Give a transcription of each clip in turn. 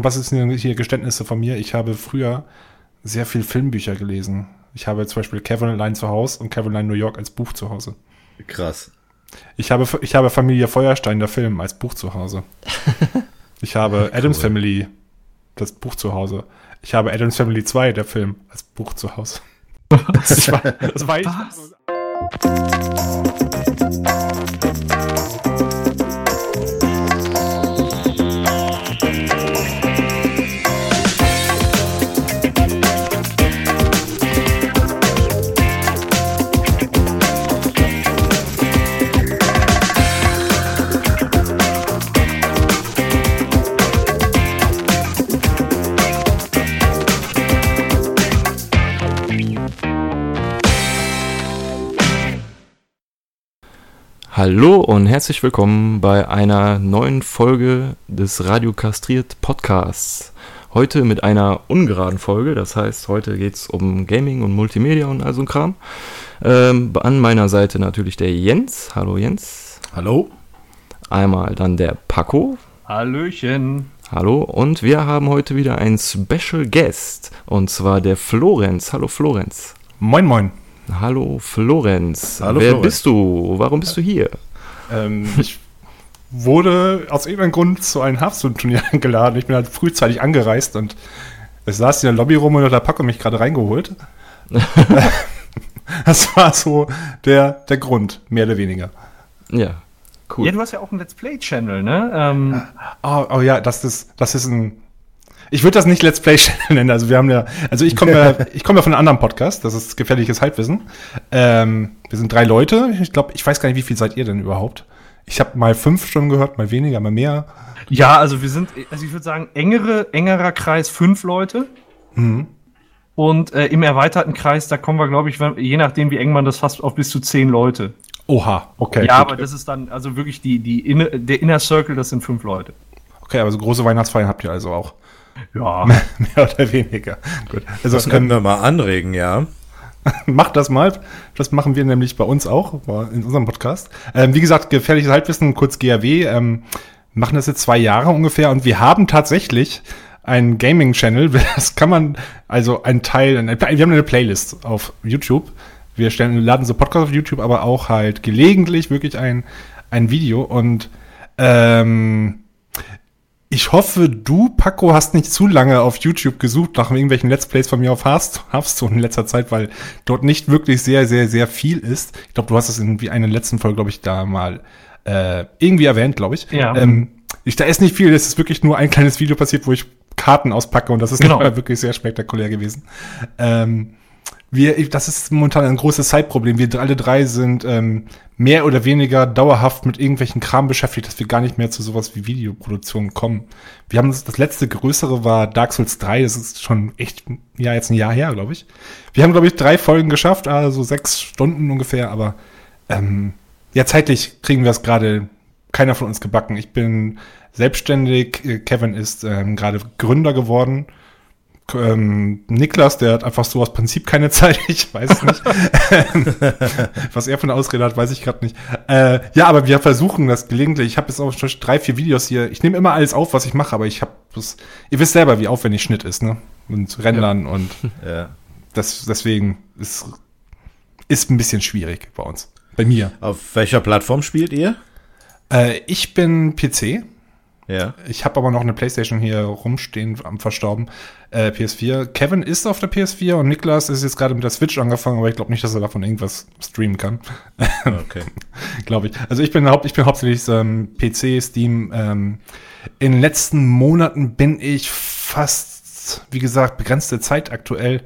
Was ist denn hier Geständnisse von mir? Ich habe früher sehr viel Filmbücher gelesen. Ich habe zum Beispiel Kevin Allein zu Hause und Kevin Allein New York als Buch zu Hause. Krass. Ich habe, ich habe Familie Feuerstein, der Film, als Buch zu Hause. Ich habe cool. Adams Family, das Buch zu Hause. Ich habe Adams Family 2, der Film, als Buch zu Hause. Das war, das war Was? Hallo und herzlich willkommen bei einer neuen Folge des Radio Kastriert Podcasts. Heute mit einer ungeraden Folge, das heißt, heute geht es um Gaming und Multimedia und all so ein Kram. Ähm, an meiner Seite natürlich der Jens. Hallo Jens. Hallo. Einmal dann der Paco. Hallöchen. Hallo und wir haben heute wieder einen Special Guest und zwar der Florenz. Hallo Florenz. Moin moin. Hallo Florenz. Hallo Wer Florenz. bist du? Warum bist du hier? Ähm, ich wurde aus irgendeinem Grund zu einem Hearthstone-Turnier eingeladen. Ich bin halt frühzeitig angereist und es saß in der Lobby rum und hat der Paco mich gerade reingeholt. das war so der, der Grund, mehr oder weniger. Ja, cool. Ja, du hast ja auch einen Let's Play-Channel, ne? Ähm, Oh, oh ja, das ist, das ist ein. Ich würde das nicht Let's Play Channel nennen. Also wir haben ja, also ich komme ja, ich komme ja von einem anderen Podcast. Das ist gefährliches Halbwissen. Ähm, wir sind drei Leute. Ich glaube, ich weiß gar nicht, wie viel seid ihr denn überhaupt? Ich habe mal fünf Stunden gehört, mal weniger, mal mehr. ja, also wir sind, also ich würde sagen, engere, engerer Kreis fünf Leute. Mhm. Und äh, im erweiterten Kreis, da kommen wir, glaube ich, je nachdem, wie eng man das fasst, auf bis zu zehn Leute. Oha, okay. ja, gut. aber das ist dann, also wirklich die, die inne, der Inner Circle, das sind fünf Leute. Okay, aber so große Weihnachtsfeiern habt ihr also auch. Ja. mehr oder weniger. Gut. Also Das können wir mal anregen, ja. macht das mal. Das machen wir nämlich bei uns auch, in unserem Podcast. Ähm, wie gesagt, gefährliches Halbwissen, kurz GAW, ähm, machen das jetzt zwei Jahre ungefähr und wir haben tatsächlich einen Gaming-Channel. Das kann man, also ein Teil, wir haben eine Playlist auf YouTube. Wir stellen, laden so Podcasts auf YouTube, aber auch halt gelegentlich wirklich ein, ein Video und ähm, ich hoffe, du, Paco, hast nicht zu lange auf YouTube gesucht nach irgendwelchen Let's Plays von mir auf Hearth- Hearthstone in letzter Zeit, weil dort nicht wirklich sehr, sehr, sehr viel ist. Ich glaube, du hast es in wie einer letzten Folge, glaube ich, da mal äh, irgendwie erwähnt, glaube ich. Ja. Ähm, ich, da ist nicht viel, es ist wirklich nur ein kleines Video passiert, wo ich Karten auspacke und das ist Genau. nicht mal wirklich sehr spektakulär gewesen. Ähm, wir, das ist momentan ein großes Zeitproblem. Wir alle drei sind ähm, mehr oder weniger dauerhaft mit irgendwelchen Kram beschäftigt, dass wir gar nicht mehr zu sowas wie Videoproduktion kommen. Wir haben das, das letzte größere war Dark Souls 3, das ist schon echt, ja, jetzt ein Jahr her, glaube ich. Wir haben, glaube ich, drei Folgen geschafft, also sechs Stunden ungefähr, aber ähm, ja, zeitlich kriegen wir es gerade keiner von uns gebacken. Ich bin selbstständig, äh, Kevin ist ähm, gerade Gründer geworden. Ähm, Niklas, der hat einfach so aus Prinzip keine Zeit, ich weiß nicht. Ähm, Was er für eine Ausrede hat, weiß ich gerade nicht. Äh, ja, aber wir versuchen das gelegentlich. Ich habe jetzt auch schon drei, vier Videos hier. Ich nehme immer alles auf, was ich mache, aber ich habe das. Ihr wisst selber, wie aufwendig Schnitt ist, ne? Und Rendern und ja. das, deswegen ist, ist ein bisschen schwierig bei uns. Bei mir. Auf welcher Plattform spielt ihr? Äh, ich bin PC. Ja. Ich habe aber noch eine Playstation hier rumstehen, am Verstorben. Äh, PS4. Kevin ist auf der PS4 und Niklas ist jetzt gerade mit der Switch angefangen, aber ich glaube nicht, dass er davon irgendwas streamen kann. Okay. glaube ich. Also ich bin, haupt, ich bin hauptsächlich ähm, PC, Steam. Ähm, in den letzten Monaten bin ich fast, wie gesagt, begrenzte Zeit aktuell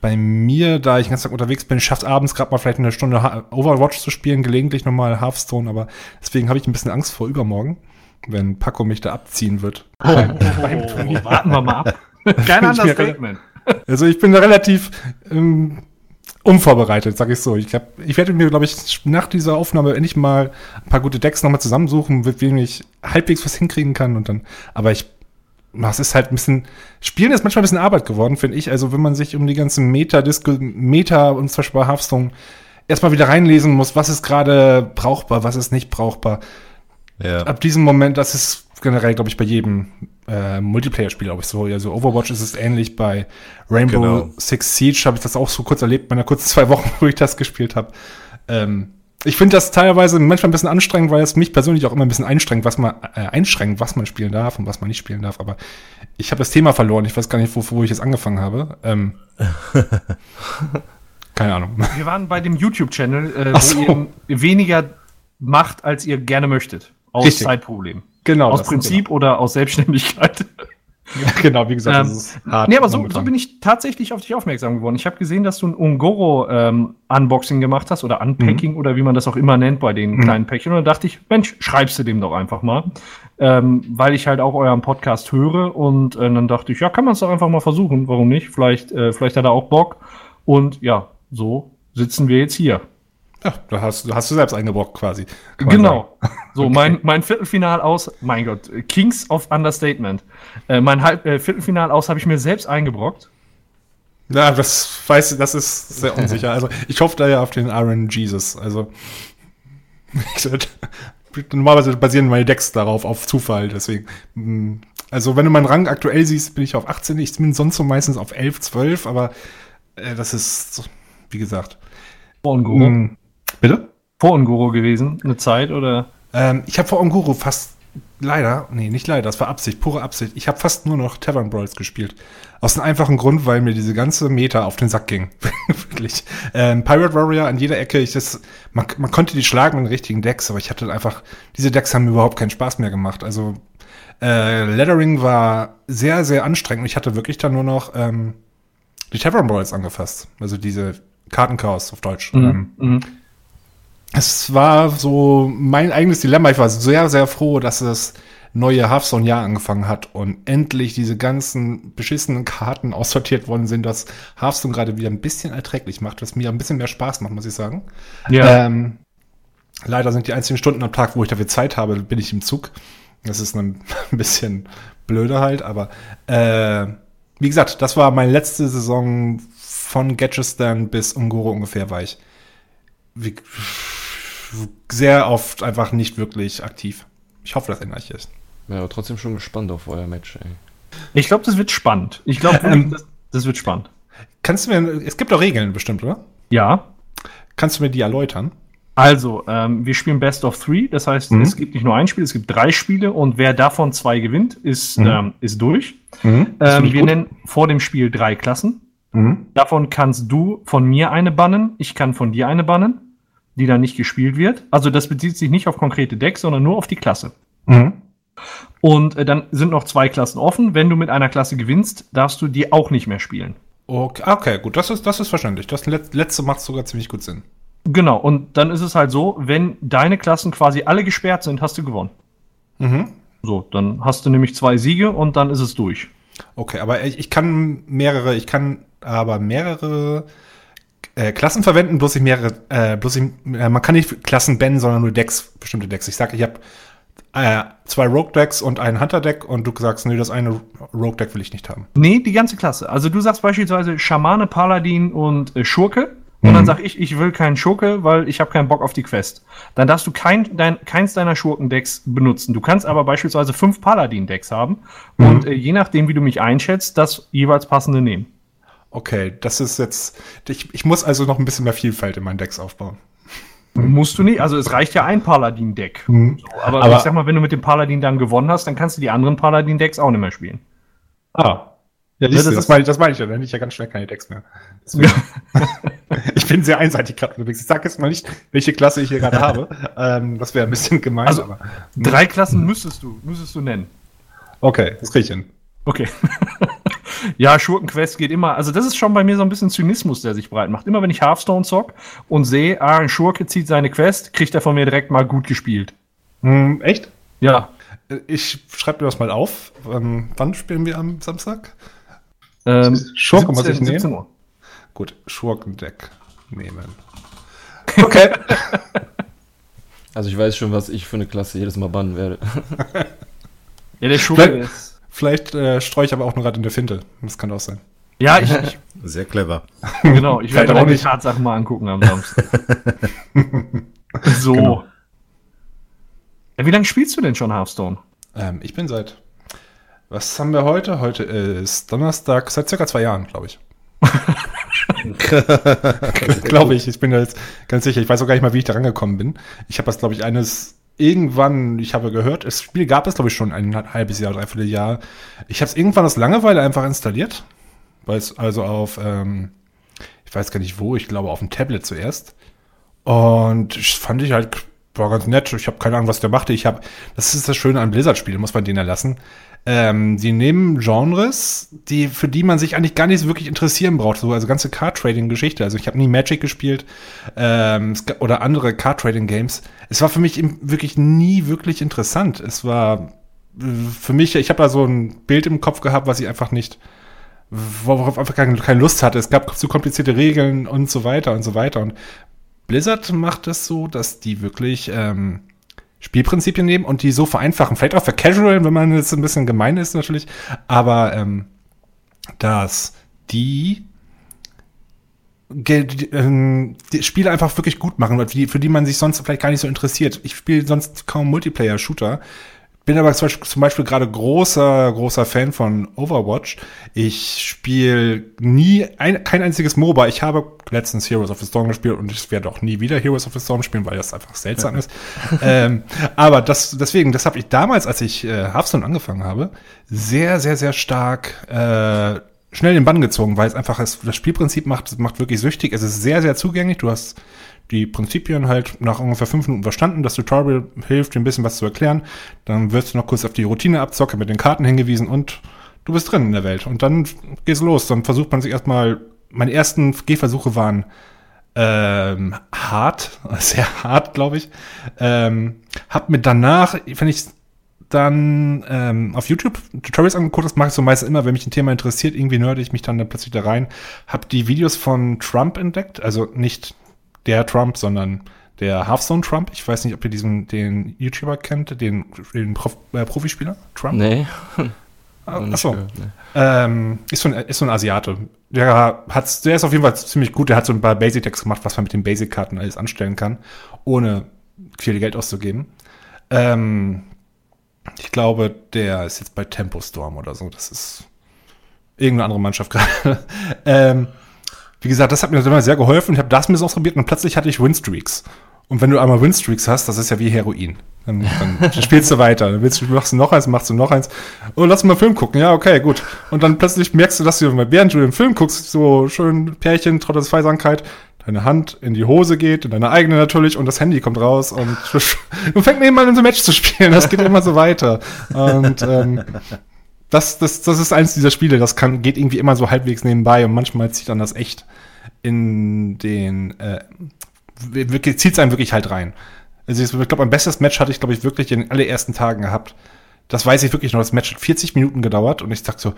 bei mir, da ich den ganzen Tag unterwegs bin, schafft abends gerade mal vielleicht eine Stunde Overwatch zu spielen, gelegentlich nochmal Hearthstone, aber deswegen habe ich ein bisschen Angst vor übermorgen, wenn Paco mich da abziehen wird. Oh, warten wir mal ab. Kein Ich bin Understatement. Also ich bin da relativ ähm, unvorbereitet, sag ich so. Ich, hab, ich werde mir, glaube ich, nach dieser Aufnahme endlich mal ein paar gute Decks nochmal zusammensuchen, mit wem ich halbwegs was hinkriegen kann und dann, aber ich, das ist halt ein bisschen, Spielen ist manchmal ein bisschen Arbeit geworden, finde ich. Also wenn man sich um die ganzen Meta, Disco, Meta und zum Beispiel bei Hearthstone erstmal wieder reinlesen muss, was ist gerade brauchbar, was ist nicht brauchbar. Ja. Ab diesem Moment, das ist generell, glaube ich, bei jedem äh, Multiplayer-Spiel, glaube ich so. Also Overwatch ist es ähnlich. Bei Rainbow Genau. Six Siege habe ich das auch so kurz erlebt, bei einer kurzen zwei Wochen, wo ich das gespielt habe. Ähm, ich finde das teilweise manchmal ein bisschen anstrengend, weil es mich persönlich auch immer ein bisschen einstrengt, was man äh, einschränkt, was man spielen darf und was man nicht spielen darf. Aber ich habe das Thema verloren. Ich weiß gar nicht, wo, wo ich jetzt angefangen habe. Ähm, keine Ahnung. Wir waren bei dem YouTube-Channel, äh, Ach so. wo ihr weniger macht, als ihr gerne möchtet. Aus Richtig. Zeitproblemen. Genau. aus Prinzip oder aus Selbstständigkeit. Genau, genau wie gesagt, Ähm, das ist hart. Nee, aber so, so bin ich tatsächlich auf dich aufmerksam geworden. Ich habe gesehen, dass du ein Ungoro-Unboxing gemacht hast oder Unpacking oder wie man das auch immer nennt bei den kleinen Päckchen. Und da dachte ich, Mensch, schreibst du dem doch einfach mal. Ähm, weil ich halt auch euren Podcast höre und äh, dann dachte ich, ja, kann man es doch einfach mal versuchen. Warum nicht? Vielleicht, äh, vielleicht hat er auch Bock. Und ja, so sitzen wir jetzt hier. Ja, da hast, da hast du selbst eingebrockt quasi. Genau. So, mein, mein Viertelfinal aus, mein Gott, Kings of Understatement. Äh, mein Halb, äh, Viertelfinal aus habe ich mir selbst eingebrockt. Ja, das weiß das ist sehr unsicher. Also ich hoffe da ja auf den Iron Jesus. Also normalerweise basieren meine Decks darauf, auf Zufall, deswegen. mm, Also wenn du meinen Rang aktuell siehst, bin ich auf 18, ich bin sonst so meistens auf 11, 12, aber äh, das ist, wie gesagt. Vor Ungoro. Mm, Bitte? Vor Ungoro gewesen, eine Zeit oder? Ähm, ich habe vor Onguru fast leider, nee, nicht leider, das war Absicht, pure Absicht. Ich habe fast nur noch Tavern Brawls gespielt. Aus einem einfachen Grund, weil mir diese ganze Meta auf den Sack ging. Wirklich. Ähm, Pirate Warrior an jeder Ecke, ich das, man, man konnte die schlagen mit den richtigen Decks, aber ich hatte einfach, diese Decks haben mir überhaupt keinen Spaß mehr gemacht. Also äh, Lettering war sehr, sehr anstrengend. Ich hatte wirklich dann nur noch ähm, die Tavern Brawls angefasst. Also diese Kartenchaos auf Deutsch. Ähm, Mhm. Es war so mein eigenes Dilemma. Ich war sehr, sehr froh, dass das neue Hearthstone-Jahr angefangen hat und endlich diese ganzen beschissenen Karten aussortiert worden sind, dass Hearthstone gerade wieder ein bisschen erträglich macht, was mir ein bisschen mehr Spaß macht, muss ich sagen. Ja. Ähm, leider sind die einzigen Stunden am Tag, wo ich dafür Zeit habe, bin ich im Zug. Das ist ein bisschen blöde halt, aber äh, wie gesagt, das war meine letzte Saison von Gadgetstan bis Ungoro ungefähr war ich wie, sehr oft einfach nicht wirklich aktiv. Ich hoffe, das ändert sich jetzt. Ja, aber trotzdem schon gespannt auf euer Match, ey. Ich glaube, das wird spannend. Ich glaube, Ähm, das, das wird spannend. Kannst du mir, es gibt doch Regeln bestimmt, oder? Ja. Kannst du mir die erläutern? Also, ähm, wir spielen Best of Three. Das heißt, Mhm. es gibt nicht nur ein Spiel, es gibt drei Spiele und wer davon zwei gewinnt, ist, Mhm. ähm, ist durch. Mhm. Ähm, wir gut. nennen vor dem Spiel drei Klassen. Mhm. Davon kannst du von mir eine bannen, ich kann von dir eine bannen, die dann nicht gespielt wird. Also das bezieht sich nicht auf konkrete Decks, sondern nur auf die Klasse. Mhm. Und äh, dann sind noch zwei Klassen offen. Wenn du mit einer Klasse gewinnst, darfst du die auch nicht mehr spielen. Okay, okay, gut, das ist, das ist verständlich. Das Let letzte macht sogar ziemlich gut Sinn. Genau, und dann ist es halt so, wenn deine Klassen quasi alle gesperrt sind, hast du gewonnen. Mhm. So, dann hast du nämlich zwei Siege und dann ist es durch. Okay, aber ich, ich kann mehrere, ich kann aber mehrere äh, Klassen verwenden, bloß ich mehrere, äh, bloß ich, äh, man kann nicht Klassen bannen, sondern nur Decks, bestimmte Decks. Ich sage, ich habe äh, zwei Rogue-Decks und ein Hunter-Deck und du sagst, nee, das eine Rogue-Deck will ich nicht haben. Nee, die ganze Klasse. Also du sagst beispielsweise Schamane, Paladin und äh, Schurke. Und dann sag ich, ich will keinen Schurke, weil ich habe keinen Bock auf die Quest. Dann darfst du kein, dein, keins deiner Schurkendecks benutzen. Du kannst aber beispielsweise fünf Paladin-Decks haben und äh, je nachdem, wie du mich einschätzt, das jeweils passende nehmen. Okay, das ist jetzt, ich, ich muss also noch ein bisschen mehr Vielfalt in meinen Decks aufbauen. Musst du nicht, also es reicht ja ein Paladin-Deck. So, aber, Aber- ich sag mal, wenn du mit dem Paladin dann gewonnen hast, dann kannst du die anderen Paladin-Decks auch nicht mehr spielen. Ah. Ja, siehst das, du, das das meine ich, das meine ich ja, dann hätte ich ja ganz schnell keine Decks mehr. Ich bin sehr einseitig gerade unterwegs. Ich sage jetzt mal nicht, welche Klasse ich hier gerade habe. Ähm, das wäre ein bisschen gemein, Also- aber. Drei Klassen müsstest du, müsstest du nennen. Okay, das kriege ich hin. Okay. ja, Schurkenquest geht immer. Also, das ist schon bei mir so ein bisschen Zynismus, der sich breit macht. Immer wenn ich Hearthstone zock und sehe, ah, ein Schurke zieht seine Quest, kriegt er von mir direkt mal gut gespielt. Hm, echt? Ja. Äh, Ich schreibe mir das mal auf. Ähm, wann spielen wir am Samstag? Ähm, Schurke muss ich nehmen? 17 Uhr. Gut, Schurkendeck nehmen. Okay. Also ich weiß schon, was ich für eine Klasse jedes Mal bannen werde. Ja, der Schurke ist. Vielleicht äh, streue ich aber auch nur gerade in der Finte. Das kann auch sein. Ja, ich, ich Sehr clever. genau, ich werde auch mir die. Tatsachen mal angucken am Samstag. so. Genau. Ja, wie lange spielst du denn schon Hearthstone? Ähm, ich bin seit Was haben wir heute? Heute ist Donnerstag, seit circa zwei Jahren, glaube ich. glaube ich, ich bin da jetzt ganz sicher. Ich weiß auch gar nicht mal, wie ich da rangekommen bin. Ich habe das, glaube ich, eines irgendwann, ich habe gehört, das Spiel gab es, glaube ich, schon ein halbes Jahr, dreiviertel Jahr. Ich habe es irgendwann aus Langeweile einfach installiert. Weil es also auf, ähm, ich weiß gar nicht wo, ich glaube auf dem Tablet zuerst. Und ich fand ich halt, war ganz nett. Ich habe keine Ahnung, was der machte. Ich habe, das ist das Schöne an Blizzard-Spielen, muss man denen erlassen. Ähm, die nehmen Genres, die, für die man sich eigentlich gar nicht wirklich interessieren braucht. So, also ganze Card-Trading-Geschichte. Also ich habe nie Magic gespielt ähm, oder andere Card-Trading-Games. Es war für mich wirklich nie wirklich interessant. Es war äh, für mich, ich habe da so ein Bild im Kopf gehabt, was ich einfach nicht, worauf einfach keine, Lust hatte. Es gab zu komplizierte Regeln und so weiter und so weiter. Und Blizzard macht es so, dass die wirklich ähm, Spielprinzipien nehmen und die so vereinfachen. Vielleicht auch für Casual, wenn man jetzt ein bisschen gemein ist natürlich, aber ähm, dass die, die, ähm, die Spiele einfach wirklich gut machen, für die, für die man sich sonst vielleicht gar nicht so interessiert. Ich spiele sonst kaum Multiplayer-Shooter, bin aber zum Beispiel, gerade großer, großer Fan von Overwatch. Ich spiele nie ein, kein einziges MOBA. Ich habe letztens Heroes of the Storm gespielt und ich werde auch nie wieder Heroes of the Storm spielen, weil das einfach seltsam ist. ähm, aber das, deswegen, das habe ich damals, als ich äh, Hearthstone angefangen habe, sehr, sehr, sehr stark äh, schnell den Bann gezogen, weil es einfach das, das Spielprinzip macht, macht wirklich süchtig. Es ist sehr, sehr zugänglich. Du hast die Prinzipien halt nach ungefähr fünf Minuten verstanden. Das Tutorial hilft dir ein bisschen was zu erklären. Dann wirst du noch kurz auf die Routine abzocke mit den Karten hingewiesen und du bist drin in der Welt. Und dann geht's los. Dann versucht man sich erstmal, meine ersten Gehversuche waren ähm, hart, sehr hart, glaube ich. Ähm, hab mir danach, wenn ich dann ähm, auf YouTube Tutorials angeguckt, das mache ich so meistens immer, wenn mich ein Thema interessiert, irgendwie nörde ich mich dann, dann plötzlich da rein, hab die Videos von Trump entdeckt, also nicht der Trump, sondern der Hearthstone Trump. Ich weiß nicht, ob ihr diesen, den YouTuber kennt, den, den Prof, äh, Profispieler Trump. Nee. Ah, achso. Nee. Ähm, ist, so ein, ist so ein Asiate. Der, hat, der ist auf jeden Fall ziemlich gut. Der hat so ein paar Basic-Decks gemacht, was man mit den Basic-Karten alles anstellen kann, ohne viel Geld auszugeben. Ähm, ich glaube, der ist jetzt bei Tempo Storm oder so. Das ist irgendeine andere Mannschaft gerade. ähm, wie gesagt, das hat mir immer sehr geholfen. Ich habe das bisschen ausprobiert und plötzlich hatte ich Winstreaks. Und wenn du einmal Winstreaks hast, das ist ja wie Heroin. Dann, dann spielst du weiter. Dann willst du, machst du noch eins, machst du noch eins. Oh, lass mal einen Film gucken. Ja, okay, gut. Und dann plötzlich merkst du, dass du, während du den Film guckst, so schön Pärchen, trotz Zweisamkeit, deine Hand in die Hose geht, in deine eigene natürlich, und das Handy kommt raus und du fängst nebenbei an, so ein Match zu spielen. Das geht immer so weiter. Und ähm, das, das, das ist eins dieser Spiele, das kann, geht irgendwie immer so halbwegs nebenbei und manchmal zieht dann das echt in den, äh, zieht es einen wirklich halt rein. Also ich glaube, mein bestes Match hatte ich, glaube ich, wirklich in den allerersten Tagen gehabt. Das weiß ich wirklich noch. Das Match hat 40 Minuten gedauert und ich dachte so,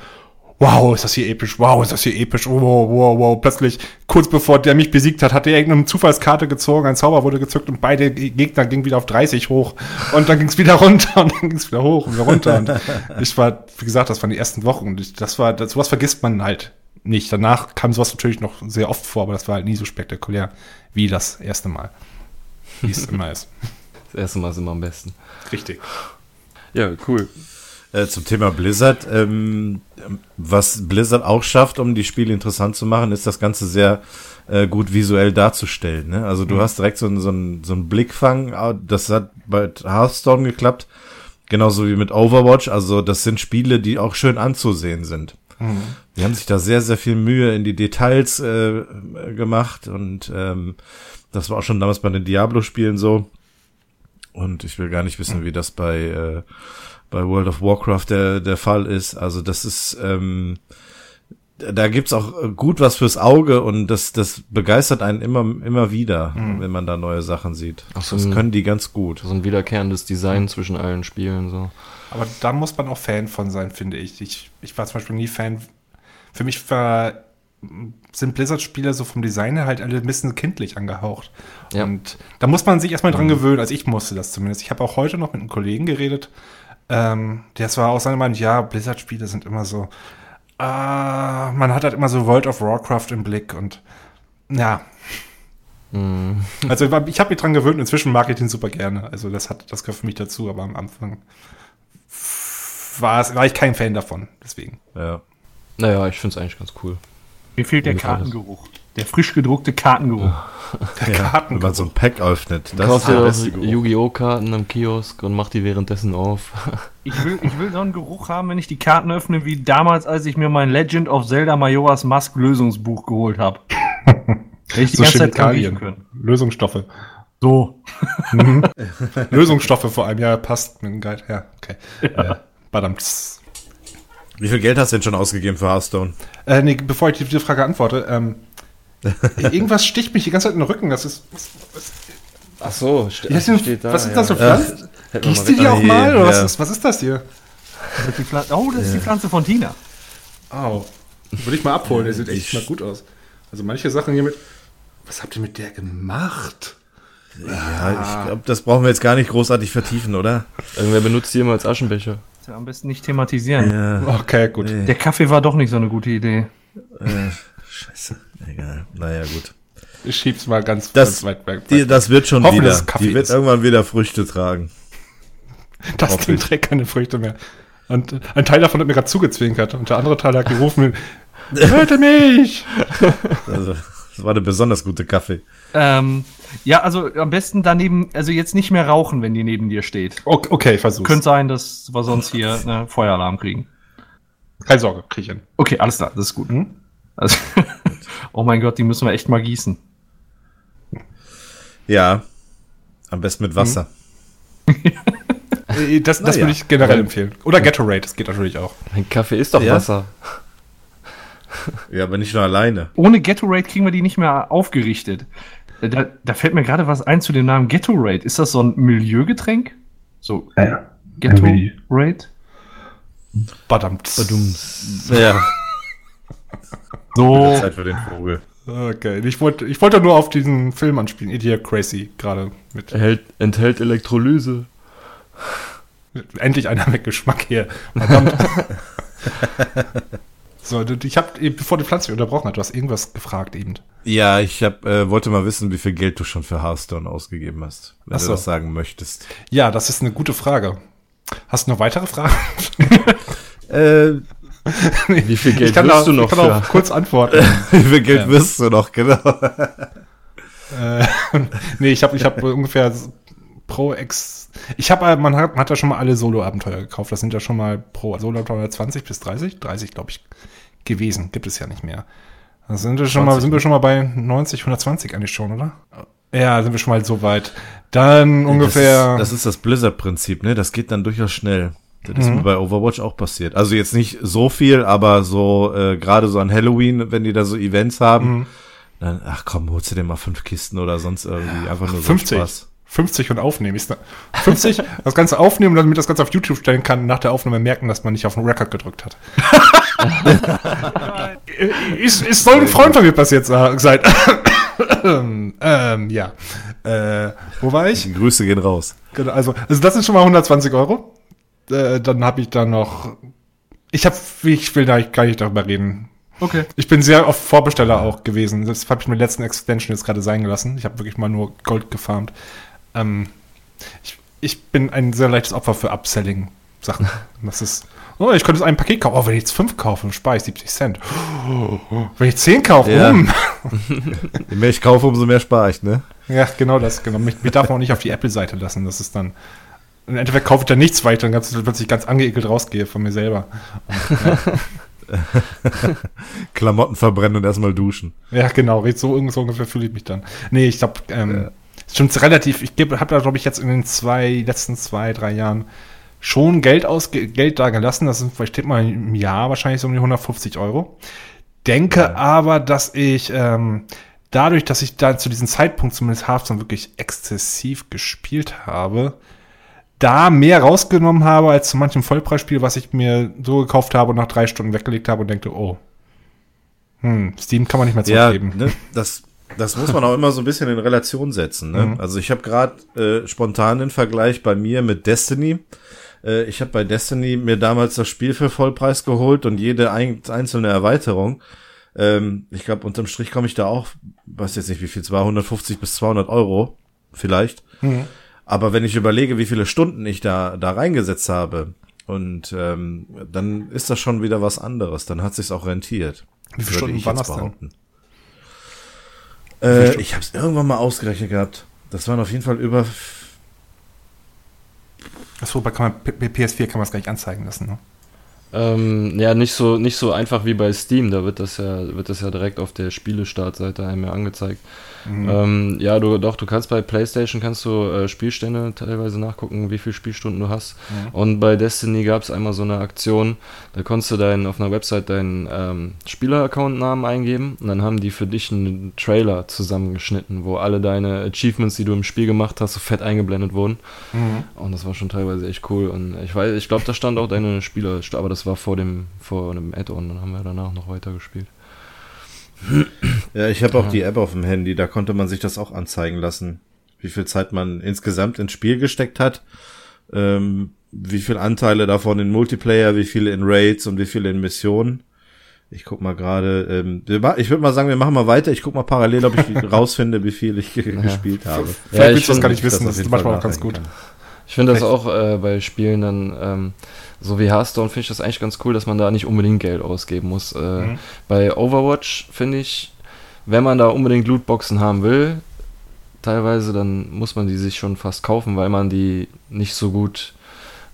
wow, ist das hier episch, wow, ist das hier episch, wow, wow, wow. Plötzlich, kurz bevor der mich besiegt hat, hat er irgendeine Zufallskarte gezogen, ein Zauber wurde gezückt und beide Gegner gingen wieder auf 30 hoch. Und dann ging es wieder runter und dann ging es wieder hoch und wieder runter. Und ich war, wie gesagt, das waren die ersten Wochen und ich, das war, das, sowas vergisst man halt nicht. Danach kam sowas natürlich noch sehr oft vor, aber das war halt nie so spektakulär wie das erste Mal. Wie es immer ist. Das erste Mal ist immer am besten. Richtig. Ja, cool. Äh, zum Thema Blizzard. Ähm, was Blizzard auch schafft, um die Spiele interessant zu machen, ist das Ganze sehr äh, gut visuell darzustellen. Ne? Also du mhm. hast direkt so, einen so, einen so einen Blickfang. Ah, das hat bei Hearthstone geklappt. Genauso wie mit Overwatch. Also das sind Spiele, die auch schön anzusehen sind. Mhm. Die haben sich da sehr, sehr viel Mühe in die Details äh, gemacht und ähm, das war auch schon damals bei den Diablo-Spielen so. Und ich will gar nicht wissen, mhm. wie das bei äh, bei World of Warcraft der, der Fall ist. Also das ist, ähm, da gibt's auch gut was fürs Auge und das, das begeistert einen immer, immer wieder, mhm. wenn man da neue Sachen sieht. Ach, so das ein, können die ganz gut. So ein wiederkehrendes Design mhm. zwischen allen Spielen, so. Aber da muss man auch Fan von sein, finde ich. Ich, ich war zum Beispiel nie Fan. Für mich war, sind Blizzard-Spiele so vom Design her halt alle ein bisschen kindlich angehaucht. Ja. Und da muss man sich erstmal dran mhm. gewöhnen. Also ich musste das zumindest. Ich habe auch heute noch mit einem Kollegen geredet, ähm, das war auch seine Meinung, ja, Blizzard-Spiele sind immer so, äh, man hat halt immer so World of Warcraft im Blick und ja. Mm. Also ich habe mich dran gewöhnt, inzwischen mag ich den super gerne. Also das hat, das gehört für mich dazu, aber am Anfang war, war ich kein Fan davon. Deswegen. Ja. Naja, ich finde es eigentlich ganz cool. Mir fehlt der Mir. Kartengeruch. Der frisch gedruckte Kartengeruch. Der Karten. Wenn man so ein Pack öffnet. Das Kaufst ist dir der auch beste Geruch. Yu-Gi-Oh! Karten am Kiosk und mach die währenddessen auf. Ich will, ich will so einen Geruch haben, wenn ich die Karten öffne, wie damals, als ich mir mein Legend of Zelda Majora's Mask Lösungsbuch geholt habe. Hätte ich die So ganze Zeit riechen können. Lösungsstoffe. So. Lösungsstoffe vor allem, ja, passt mit dem Guide. Ja, okay. Ja. Badamts. Wie viel Geld hast du denn schon ausgegeben für Hearthstone? Äh, nee, bevor ich diese Frage antworte, ähm, irgendwas sticht mich die ganze Zeit in den Rücken. Das ist. Was, was, Ach so, ste was, ist, was ist das so Ja. Pflanzen? Hätten wir Gießt du die auch mal? Oder was, ja. ist, was ist das hier? Das ist die Pflanze, oh, das ist die Pflanze von Tina. Au. Würde ich mal abholen, der sieht echt mal gut aus. Also manche Sachen hier mit. Was habt ihr mit der gemacht? Ja, ich glaube, das brauchen wir jetzt gar nicht großartig vertiefen, oder? Irgendwer benutzt die immer als Aschenbecher. Ja, Am besten nicht thematisieren. Ja. Okay, gut. Der Kaffee war doch nicht so eine gute Idee. Äh, scheiße. Egal. Naja, gut. Ich schieb's mal ganz, Das, ganz weit weg. die, das wird schon Hoffen, wieder. Die wird ist. irgendwann wieder Früchte tragen. das Ding trägt keine Früchte mehr. Und äh, ein Teil davon hat mir gerade zugezwinkert. Und der andere Teil hat gerufen, hörte mich! Also, das war eine besonders gute Kaffee. Ähm, ja, also am besten daneben, also jetzt nicht mehr rauchen, wenn die neben dir steht. Okay, okay ich versuch's. Könnte sein, dass wir sonst hier einen Feueralarm kriegen. Keine Sorge, krieg ich hin. Okay, alles klar, das ist gut. Hm? Also, oh mein Gott, die müssen wir echt mal gießen. Ja. Am besten mit Wasser. Äh, Das, das Naja. würde ich generell empfehlen. Oder Gatorade, das geht natürlich auch. Ein Kaffee ist doch Ja? Wasser. Ja, aber nicht nur alleine. Ohne Gatorade kriegen wir die nicht mehr aufgerichtet. Da, da fällt mir gerade was ein zu dem Namen Gatorade. Ist das so ein Milieugetränk? So, Ja. Gatorade? Badamts. Ja. So. Zeit für den Vogel. Okay, ich wollte ich wollte nur auf diesen Film anspielen, Idiot Crazy, gerade mit. Erhält, enthält Elektrolyse. Endlich einer mit Geschmack hier. Verdammt. so, ich habe, bevor die Pflanze unterbrochen hat, du hast irgendwas gefragt eben. Ja, ich hab, äh, wollte mal wissen, wie viel Geld du schon für Hearthstone ausgegeben hast. Wenn Ach so. du das sagen möchtest. Ja, das ist eine gute Frage. Hast du noch weitere Fragen? Äh, Wie viel Geld wirst auch, du noch ich kann auch für? kurz antworten. wie viel Geld wirst du noch, genau. äh, nee, ich habe ich hab ungefähr pro Ex. Ich habe, man hat, man hat ja schon mal alle Solo-Abenteuer gekauft. Das sind ja schon mal pro Solo-Abenteuer 20 bis 30, 30 glaube ich, gewesen. Gibt es ja nicht mehr. Da sind wir schon mal, 20, sind wir schon mal bei 90, 120 eigentlich schon, oder? Ja, sind wir schon mal so weit. Dann ungefähr. Das ist das, ist das Blizzard-Prinzip, ne? Das geht dann durchaus schnell. Das ist Mhm. mir bei Overwatch auch passiert. Also jetzt nicht so viel, aber so äh, gerade so an Halloween, wenn die da so Events haben, Mhm. dann, ach komm, holst du dir mal fünf Kisten oder sonst irgendwie. Einfach nur so 50. Spaß. 50 und aufnehmen. Ist da, 50, das Ganze aufnehmen, damit das Ganze auf YouTube stellen kann und nach der Aufnahme merken, dass man nicht auf den Record gedrückt hat. ist, ist soll ein Freund von mir passiert sein. ähm, ja. Äh, wo war ich? Grüße gehen raus. Genau, Also, also das sind schon mal 120 Euro. Äh, dann habe ich da noch. Ich habe, ich will da gar nicht darüber reden. Okay. Ich bin sehr oft Vorbesteller auch gewesen. Das habe ich mit der letzten Extension jetzt gerade sein gelassen. Ich habe wirklich mal nur Gold gefarmt. Ähm, ich, ich bin ein sehr leichtes Opfer für Upselling-Sachen. Das ist, oh, ich könnte jetzt ein Paket kaufen. Oh, wenn ich jetzt fünf kaufe, dann spare ich 70 Cent. Oh, wenn ich zehn kaufe, Ja. hm. Je mehr ich kaufe, umso mehr spare ich, ne? Ja, genau das. Genau. Mich, mich darf man auch nicht auf die Apple-Seite lassen. Das ist dann. Im Endeffekt kaufe ich da nichts, weil ich dann ganz, plötzlich ganz angeekelt rausgehe von mir selber. Klamotten verbrennen und erstmal duschen. Ja, genau, so, so ungefähr fühle ich mich dann. Nee, ich glaube, ähm, ist schon relativ, ich habe da, glaube ich, jetzt in den zwei, letzten zwei, drei Jahren schon Geld aus, Geld da gelassen. Das sind, steht mal im Jahr wahrscheinlich so um die 150 Euro. Denke aber, dass ich, ähm, dadurch, dass ich da zu diesem Zeitpunkt zumindest Hearthstone wirklich exzessiv gespielt habe, da mehr rausgenommen habe als zu manchem Vollpreisspiel, was ich mir so gekauft habe und nach drei Stunden weggelegt habe und denke, oh, hm, Steam kann man nicht mehr Ja, zurückgeben. ne, das, das muss man auch immer so ein bisschen in Relation setzen. Ne? Mhm. Also ich habe gerade äh, spontan den Vergleich bei mir mit Destiny. Äh, ich habe bei Destiny mir damals das Spiel für Vollpreis geholt und jede ein, einzelne Erweiterung. Ähm, ich glaube, unterm Strich komme ich da auch, weiß jetzt nicht wie viel, 250 bis 200 Euro vielleicht. Mhm. Aber wenn ich überlege, wie viele Stunden ich da, da reingesetzt habe Und ähm, dann ist das schon wieder was anderes. Dann hat sich's auch rentiert. Wie viele Stunden ich waren das denn? behaupten. Äh, ich habe es irgendwann mal ausgerechnet gehabt. Das waren auf jeden Fall über. Achso, bei kann man, P- PS4 kann man es gar nicht anzeigen lassen. Ne? Ähm, ja, nicht so, nicht so einfach wie bei Steam, da wird das ja, wird das ja direkt auf der Spielestartseite einem ja angezeigt. Ähm, ja, du doch, du kannst bei PlayStation kannst du äh, Spielstände teilweise nachgucken, wie viele Spielstunden du hast. Und bei Destiny gab es einmal so eine Aktion, da konntest du deinen, auf einer Website deinen ähm, Spieler-Account-Namen eingeben und dann haben die für dich einen Trailer zusammengeschnitten, wo alle deine Achievements, die du im Spiel gemacht hast, so fett eingeblendet wurden. Und das war schon teilweise echt cool. Und ich weiß, ich glaube, da stand auch deine Spieler, aber das war vor dem, vor einem Add-on, dann haben wir danach noch weiter gespielt. Ja, ich habe auch die App auf dem Handy, da konnte man sich das auch anzeigen lassen, wie viel Zeit man insgesamt ins Spiel gesteckt hat, ähm, wie viel Anteile davon in Multiplayer, wie viele in Raids und wie viele in Missionen. Ich guck mal gerade, ähm, ich würde mal sagen, wir machen mal weiter. Ich guck mal parallel, ob ich rausfinde, wie viel ich ge gespielt habe. Vielleicht Ja, ich willst du das find- gar nicht ich das wissen, auf das ist manchmal auch ganz gut. nachdenken Ich finde das auch äh, bei Spielen dann, ähm, so wie Hearthstone, finde ich das eigentlich ganz cool, dass man da nicht unbedingt Geld ausgeben muss. Äh, Mhm. Bei Overwatch finde ich, wenn man da unbedingt Lootboxen haben will, teilweise, dann muss man die sich schon fast kaufen, weil man die nicht so gut,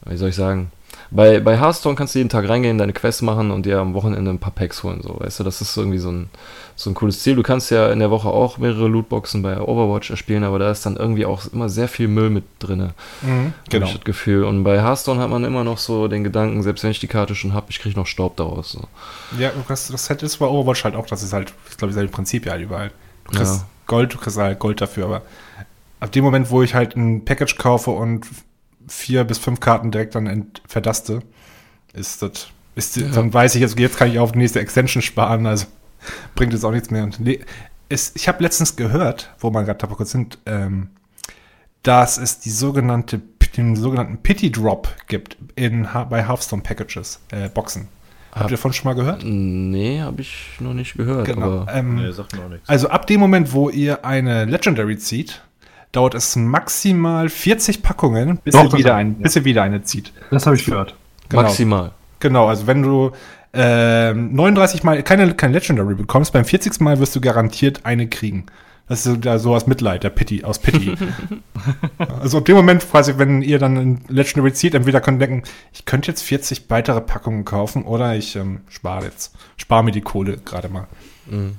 wie soll ich sagen, bei, bei Hearthstone kannst du jeden Tag reingehen, deine Quests machen und dir am Wochenende ein paar Packs holen, so, weißt du, das ist irgendwie so ein, so ein cooles Ziel. Du kannst ja in der Woche auch mehrere Lootboxen bei Overwatch erspielen, aber da ist dann irgendwie auch immer sehr viel Müll mit drinne. Mhm, Genau. Ich das Gefühl. Und bei Hearthstone hat man immer noch so den Gedanken, selbst wenn ich die Karte schon habe, ich kriege noch Staub daraus. So. Ja, das, das halt ist bei Overwatch halt auch, das ist halt, ich glaube, das Prinzip ja halt überall. Du kriegst Ja. Gold, du kriegst halt Gold dafür, aber ab dem Moment, wo ich halt ein Package kaufe und vier bis fünf Karten direkt dann ent- verdaste, ist das, ist, Ja. dann weiß ich, jetzt, jetzt kann ich auf die nächste Extension sparen, also bringt es auch nichts mehr. Und nee, es, ich habe letztens gehört, wo man gerade kurz sind, ähm, dass es die sogenannte, den sogenannten Pity Drop gibt in, bei Hearthstone Packages, äh, Boxen. Habt Hab- ihr davon schon mal gehört? Nee, habe ich noch nicht gehört. Genau. Aber Ähm, Nee, sagt mir auch nichts. also ab dem Moment, wo ihr eine Legendary zieht, dauert es maximal 40 Packungen, bis, Doch, ihr, das wieder ein, bis ihr wieder eine zieht. Das habe ich gehört. Genau. maximal. Genau, also wenn du ähm, 39 Mal keine, kein Legendary bekommst, beim 40. Mal wirst du garantiert eine kriegen. Das ist so, da, so aus Mitleid, der Pity, aus Pity. also ab dem Moment, quasi, wenn ihr dann ein Legendary zieht, entweder könnt ihr denken, ich könnte jetzt 40 weitere Packungen kaufen oder ich ähm, spare jetzt, spare mir die Kohle gerade mal. Mhm.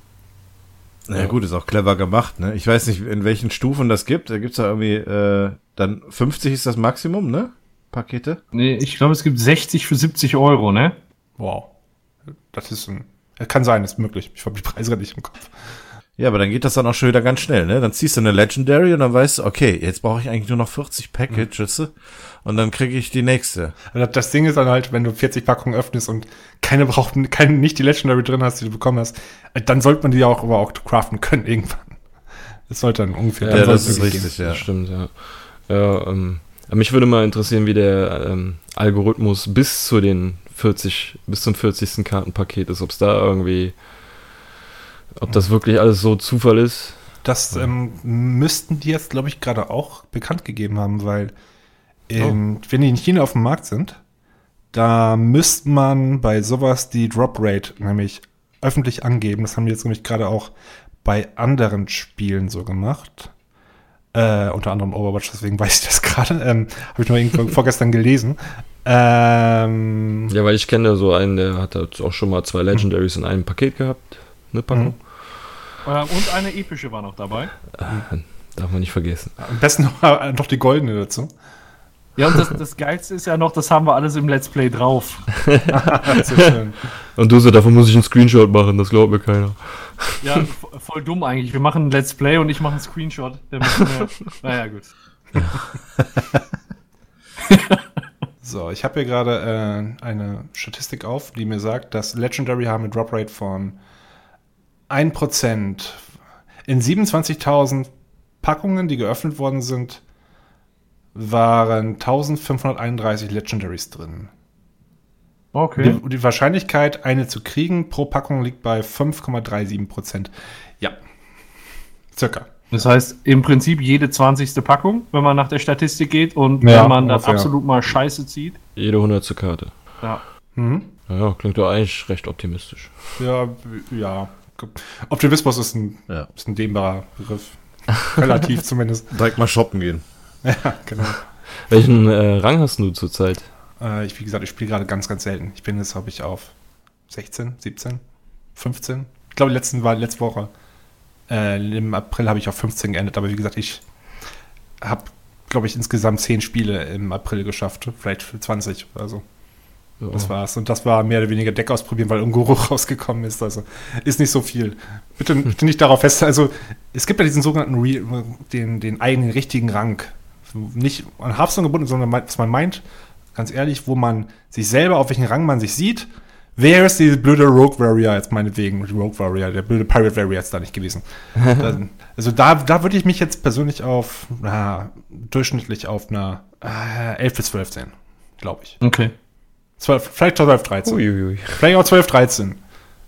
Na ja, gut, ist auch clever gemacht, ne? Ich weiß nicht, in welchen Stufen das gibt. Da gibt's ja irgendwie, äh, dann 50 ist das Maximum, ne? Pakete. Nee, ich glaube, es gibt 60 für 70 Euro, ne? Wow. Das ist ein, kann sein, ist möglich. Ich habe die Preise gerade nicht im Kopf. Ja, aber dann geht das dann auch schon wieder ganz schnell, ne? Dann ziehst du eine Legendary und dann weißt du, okay, jetzt brauche ich eigentlich nur noch 40 Packages und dann kriege ich die nächste. Also das Ding ist dann halt, wenn du 40 Packungen öffnest und keine braucht, keine, nicht die Legendary drin hast, die du bekommen hast, äh, dann sollte man die auch aber auch craften können irgendwann. Das sollte dann ungefähr. Ja, dann Ja, das ist es gehen. richtig, ja. Das stimmt, ja. Ja, ähm, aber mich würde mal interessieren, wie der ähm, Algorithmus bis zu den 40, bis zum 40. Kartenpaket ist, ob es da irgendwie, ob das wirklich alles so Zufall ist. Das ähm, müssten die jetzt, glaube ich, gerade auch bekannt gegeben haben, weil ähm, wenn die in China auf dem Markt sind, da müsste man bei sowas die Drop Rate nämlich öffentlich angeben. Das haben die jetzt nämlich gerade auch bei anderen Spielen so gemacht. Äh, unter anderem Overwatch, deswegen weiß ich das gerade. Ähm, Habe ich noch irgendwo vorgestern gelesen. Ähm, Ja, weil ich kenne so einen, der hat halt auch schon mal zwei Legendaries in einem Paket gehabt. Eine Packung. Ähm, und eine epische war noch dabei. Äh, darf man nicht vergessen. am besten noch, äh, noch die goldene dazu. Ja, und das, das Geilste ist ja noch, das haben wir alles im Let's Play drauf. Schön. Und du so, davon muss ich einen Screenshot machen, das glaubt mir keiner. Ja, vo- voll dumm eigentlich. Wir machen ein Let's Play und ich mache einen Screenshot. Der wir, naja, gut. So, ich habe hier gerade äh, eine Statistik auf, die mir sagt, dass Legendary haben eine Drop Rate von 1%. In 27.000 Packungen, die geöffnet worden sind, waren 1531 Legendaries drin. Okay. Die, die Wahrscheinlichkeit, eine zu kriegen pro Packung liegt bei 5,37%. Ja. Circa. Das heißt, im Prinzip jede 20. Packung, wenn man nach der Statistik geht und Ja, wenn man dann absolut mal Scheiße zieht. Jede hundertste Karte. Ja. Mhm. Ja, klingt doch eigentlich recht optimistisch. Ja, ja. Optimismus ist ein, Ja. ist ein dehnbarer Begriff. Relativ zumindest. Direkt mal shoppen gehen. Ja, genau. Welchen äh, Rang hast du zurzeit? Äh, ich, wie gesagt, ich spiele gerade ganz, ganz selten. Ich bin jetzt, glaube ich, auf 16, 17, 15. Ich glaube, letzten war letzte Woche. Äh, Im April habe ich auf 15 geendet, aber wie gesagt, ich habe, glaube ich, insgesamt 10 Spiele im April geschafft. Vielleicht für 20 oder so. Ja. Das war's. Und das war mehr oder weniger Deck ausprobieren, weil Ungoro rausgekommen ist. Also ist nicht so viel. Bitte, bitte nicht darauf fest. Also es gibt ja diesen sogenannten Re den, den eigenen richtigen Rang. Nicht an Hearthstone gebunden, sondern was man meint, ganz ehrlich, wo man sich selber, auf welchen Rang man sich sieht. Wer ist diese blöde Rogue Warrior jetzt meinetwegen? Rogue Warrior, der blöde Pirate Warrior ist da nicht gewesen. Dann- also da, da würde ich mich jetzt persönlich auf, na, durchschnittlich auf einer äh, 11 bis 12 sehen, glaube ich. Okay. 12, vielleicht 12, 13. Uiuiui. Vielleicht auch 12, 13.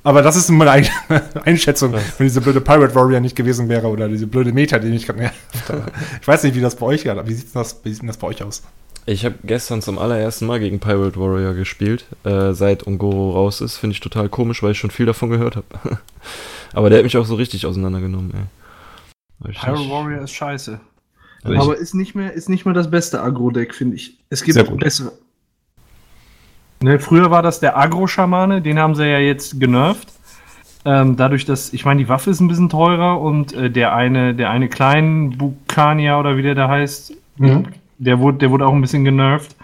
Aber das ist meine eigene Einschätzung, wenn diese blöde Pirate Warrior nicht gewesen wäre oder diese blöde Meta, die ich gerade. Aber Ich weiß nicht, wie das bei euch geht. Wie sieht das, wie sieht denn das bei euch aus? Ich habe gestern zum allerersten Mal gegen Pirate Warrior gespielt, äh, seit Ungoro raus ist. Finde ich total komisch, weil ich schon viel davon gehört habe. Aber der hat mich auch so richtig auseinandergenommen, ey. Nicht. Warrior ist scheiße. Also Aber ist nicht mehr, ist nicht mehr das beste Agro-Deck, finde ich. Es gibt Sehr gut. bessere. Ne, früher war das der Agro-Schamane, den haben sie ja jetzt genervt. Ähm, dadurch, dass, ich meine, die Waffe ist ein bisschen teurer und äh, der eine, der eine kleinen Bukania oder wie der da heißt, der wurde, der wurde auch ein bisschen genervt.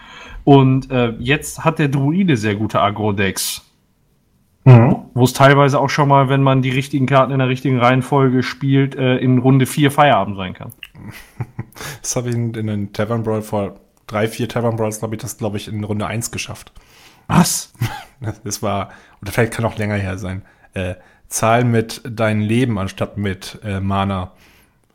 Und äh, jetzt hat der Druide sehr gute Agro-Decks. Wo es teilweise auch schon mal, wenn man die richtigen Karten in der richtigen Reihenfolge spielt, äh, in Runde 4 Feierabend sein kann. Das habe ich in, in den Tavern Brawl vor drei, vier Tavern Brawls, habe ich das, glaube ich, in Runde 1 geschafft. Was? Das war, oder vielleicht kann auch länger her sein. Äh, Zahl mit deinem Leben anstatt mit äh, Mana.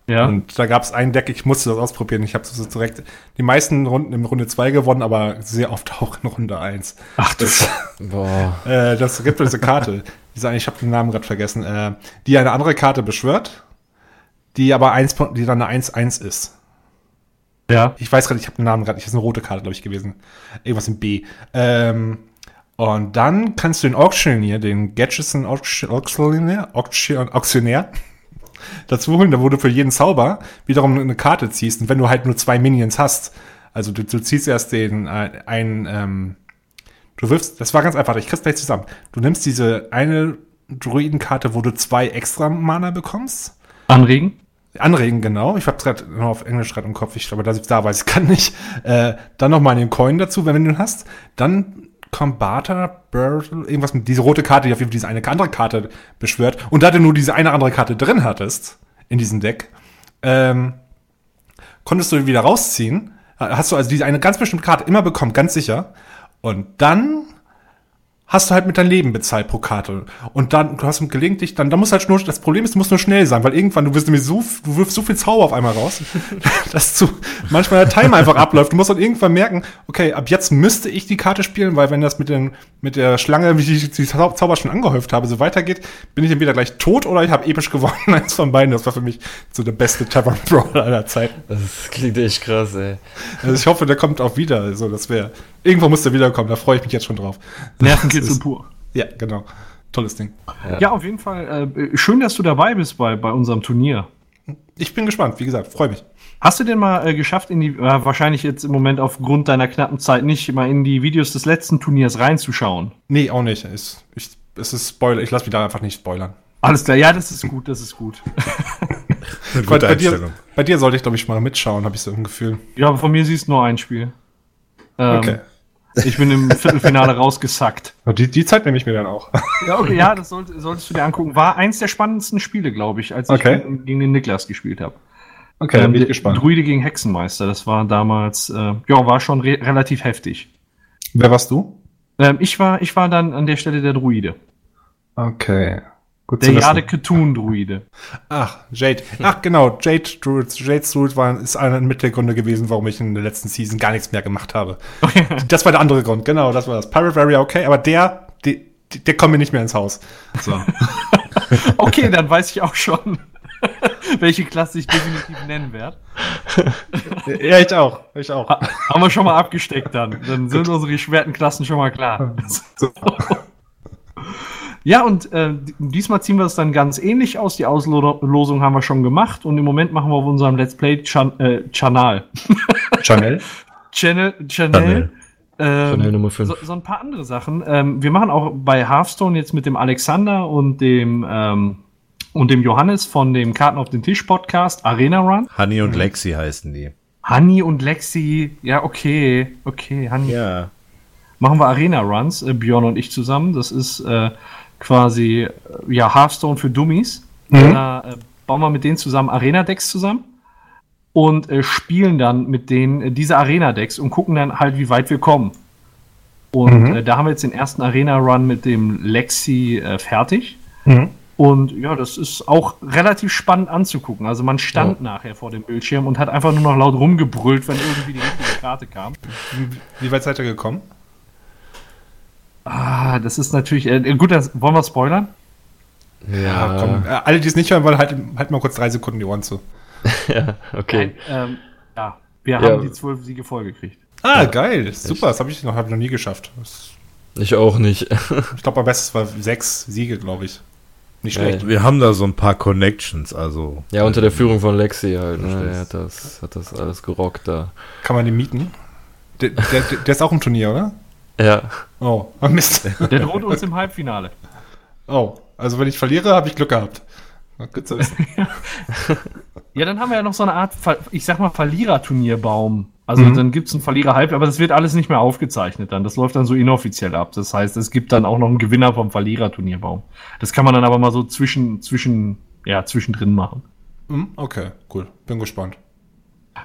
Ja. Und da gab es ein Deck, ich musste das ausprobieren. Ich habe so direkt die meisten Runden in Runde 2 gewonnen, aber sehr oft auch in Runde 1. Ach du Sch Boah. Äh, das gibt diese Karte. Diese, ich habe den Namen gerade vergessen. Äh, die eine andere Karte beschwört, die aber 1, die dann eine 1-1 ist. Ja. Ich weiß gerade, ich habe den Namen gerade nicht. Das ist eine rote Karte, glaube ich, gewesen. Irgendwas in B. Ähm, und dann kannst du den Auctioneer, den Gadgetson Auctioneer, Auction, Auktionär, dazu holen, da wo du für jeden Zauber wiederum eine Karte ziehst. Und wenn du halt nur zwei Minions hast, also du, du ziehst erst den äh, einen, ähm, du wirfst, das war ganz einfach, ich krieg's gleich zusammen. Du nimmst diese eine Druidenkarte, wo du zwei extra Mana bekommst. Anregen? Anregen, genau. Ich hab's gerade noch auf Englisch gerade im Kopf. Ich glaube, da, da weiß ich kann nicht. Äh, dann noch mal den Coin dazu, wenn du den hast. Dann kommt Barter, Bird, irgendwas mit diese rote Karte, die auf jeden Fall diese eine andere Karte beschwört. Und da du nur diese eine andere Karte drin hattest in diesem Deck, ähm, konntest du wieder rausziehen. Hast du also diese eine ganz bestimmte Karte immer bekommen, ganz sicher. Und dann hast du halt mit deinem Leben bezahlt pro Karte. Und dann, du hast gelegentlich, dann, da muss halt nur, das Problem ist, du musst nur schnell sein, weil irgendwann, du wirst nämlich so, du wirfst so viel Zauber auf einmal raus, dass du manchmal der Timer einfach abläuft. Du musst dann irgendwann merken, okay, ab jetzt müsste ich die Karte spielen, weil wenn das mit den, mit der Schlange, wie ich die Zau- Zauber schon angehäuft habe, so weitergeht, bin ich entweder gleich tot oder ich habe episch gewonnen. Eins von beiden. Das war für mich so der beste Tavern Brawl aller Zeiten. Das klingt echt krass, ey. Also ich hoffe, der kommt auch wieder. Also das wäre, irgendwo muss der wiederkommen. Da freue ich mich jetzt schon drauf. Nervenkitzel pur. Ja, genau. Tolles Ding. Ja. auf jeden Fall. Äh, schön, dass du dabei bist bei, bei unserem Turnier. Ich bin gespannt, wie gesagt, freue mich. Hast du denn mal äh, geschafft, in die, äh, wahrscheinlich jetzt im Moment aufgrund deiner knappen Zeit nicht, mal in die Videos des letzten Turniers reinzuschauen? Nee, auch nicht. Es, ich, es ist Spoiler. Ich lasse mich da einfach nicht spoilern. Alles klar, ja, das ist gut, das ist gut. Eine Bei, gute bei, dir, Einstellung. bei dir sollte ich, glaube ich, mal mitschauen, habe ich so ein Gefühl. Ja, aber von mir siehst du nur ein Spiel. Ähm, Okay. Ich bin im Viertelfinale rausgesackt. Die, die Zeit nehme ich mir dann auch. Ja, okay, ja, das sollt, solltest du dir angucken. War eins der spannendsten Spiele, glaube ich, als ich Okay. gegen, gegen den Niklas gespielt habe. Okay, dann bin ich gespannt. Druide gegen Hexenmeister, das war damals, äh, ja, war schon re relativ heftig. Wer warst du? Ähm, ich, war, ich war dann an der Stelle der Druide. Okay. Gut Der. Jade Ketun-Druide. Ach, Jade. Ach, genau. Jade Druid. Jade Druid war, ist einer mit der Gründe gewesen, warum ich in der letzten Season gar nichts mehr gemacht habe. das war der andere Grund. Genau, das war das. Pirate Warrior, okay, aber der, der, der kommt mir nicht mehr ins Haus. So. Okay, dann weiß ich auch schon, welche Klasse ich definitiv nennen werde. ja, ich auch. Ich auch. Ha haben wir schon mal abgesteckt dann. Dann sind unsere schwerten Klassen schon mal klar. Ja, und äh, diesmal ziehen wir es dann ganz ähnlich aus. Die Auslosung haben wir schon gemacht und im Moment machen wir auf unserem Let's Play Chan äh, Channel. Channel? Channel. Channel. Channel. Ähm, Channel Nummer 5. So, so ein paar andere Sachen. Ähm, wir machen auch bei Hearthstone jetzt mit dem Alexander und dem ähm, und dem Johannes von dem Karten auf den Tisch Podcast Arena Run. Honey und Lexi heißen die. Honey und Lexi, ja, okay, okay, Honey. Ja. Machen wir Arena Runs, äh, Björn und ich zusammen. Das ist äh, quasi, äh, ja, Hearthstone für Dummies. Mhm. Da äh, bauen wir mit denen zusammen Arena-Decks zusammen und äh, spielen dann mit denen äh, diese Arena-Decks und gucken dann halt, wie weit wir kommen. Und Mhm. äh, da haben wir jetzt den ersten Arena-Run mit dem Lexi äh, fertig. Mhm. Und ja, das ist auch relativ spannend anzugucken. Also man stand nachher vor dem Bildschirm und hat einfach nur noch laut rumgebrüllt, wenn irgendwie die richtige Karte kam. Wie, wie weit seid ihr gekommen? Ah, das ist natürlich. Äh, gut, das, wollen wir spoilern? Ja, komm. Äh, alle, die es nicht hören wollen, halt, halt mal kurz drei Sekunden die Ohren zu. ja, okay. Ähm, ja, wir Ja. haben die zwölf Siege vollgekriegt. Ah, geil. Super, das habe ich noch, hab ich noch nie geschafft. Das, Ich auch nicht. ich glaube, am besten war sechs Siege, glaube ich. Nicht Ja, schlecht. Wir haben da so ein paar Connections, also. Ja, unter der Führung von Lexi halt. Ne? Er hat das, hat das alles gerockt da. Kann man den mieten? Der, der, der ist auch im Turnier, oder? Ja, Oh, oh Mist. Der droht uns im Halbfinale. Oh, also wenn ich verliere, habe ich Glück gehabt. Na, Gut zu wissen. Ja, dann haben wir ja noch so eine Art, ich sag mal, Verliererturnierbaum. Also Mhm. dann gibt's ein Verlierer-Halb, aber das wird alles nicht mehr aufgezeichnet dann. Das läuft dann so inoffiziell ab. Das heißt, es gibt dann auch noch einen Gewinner vom Verliererturnierbaum. Das kann man dann aber mal so zwischen, zwischen, ja, zwischendrin machen. Hm, okay, cool. Bin gespannt.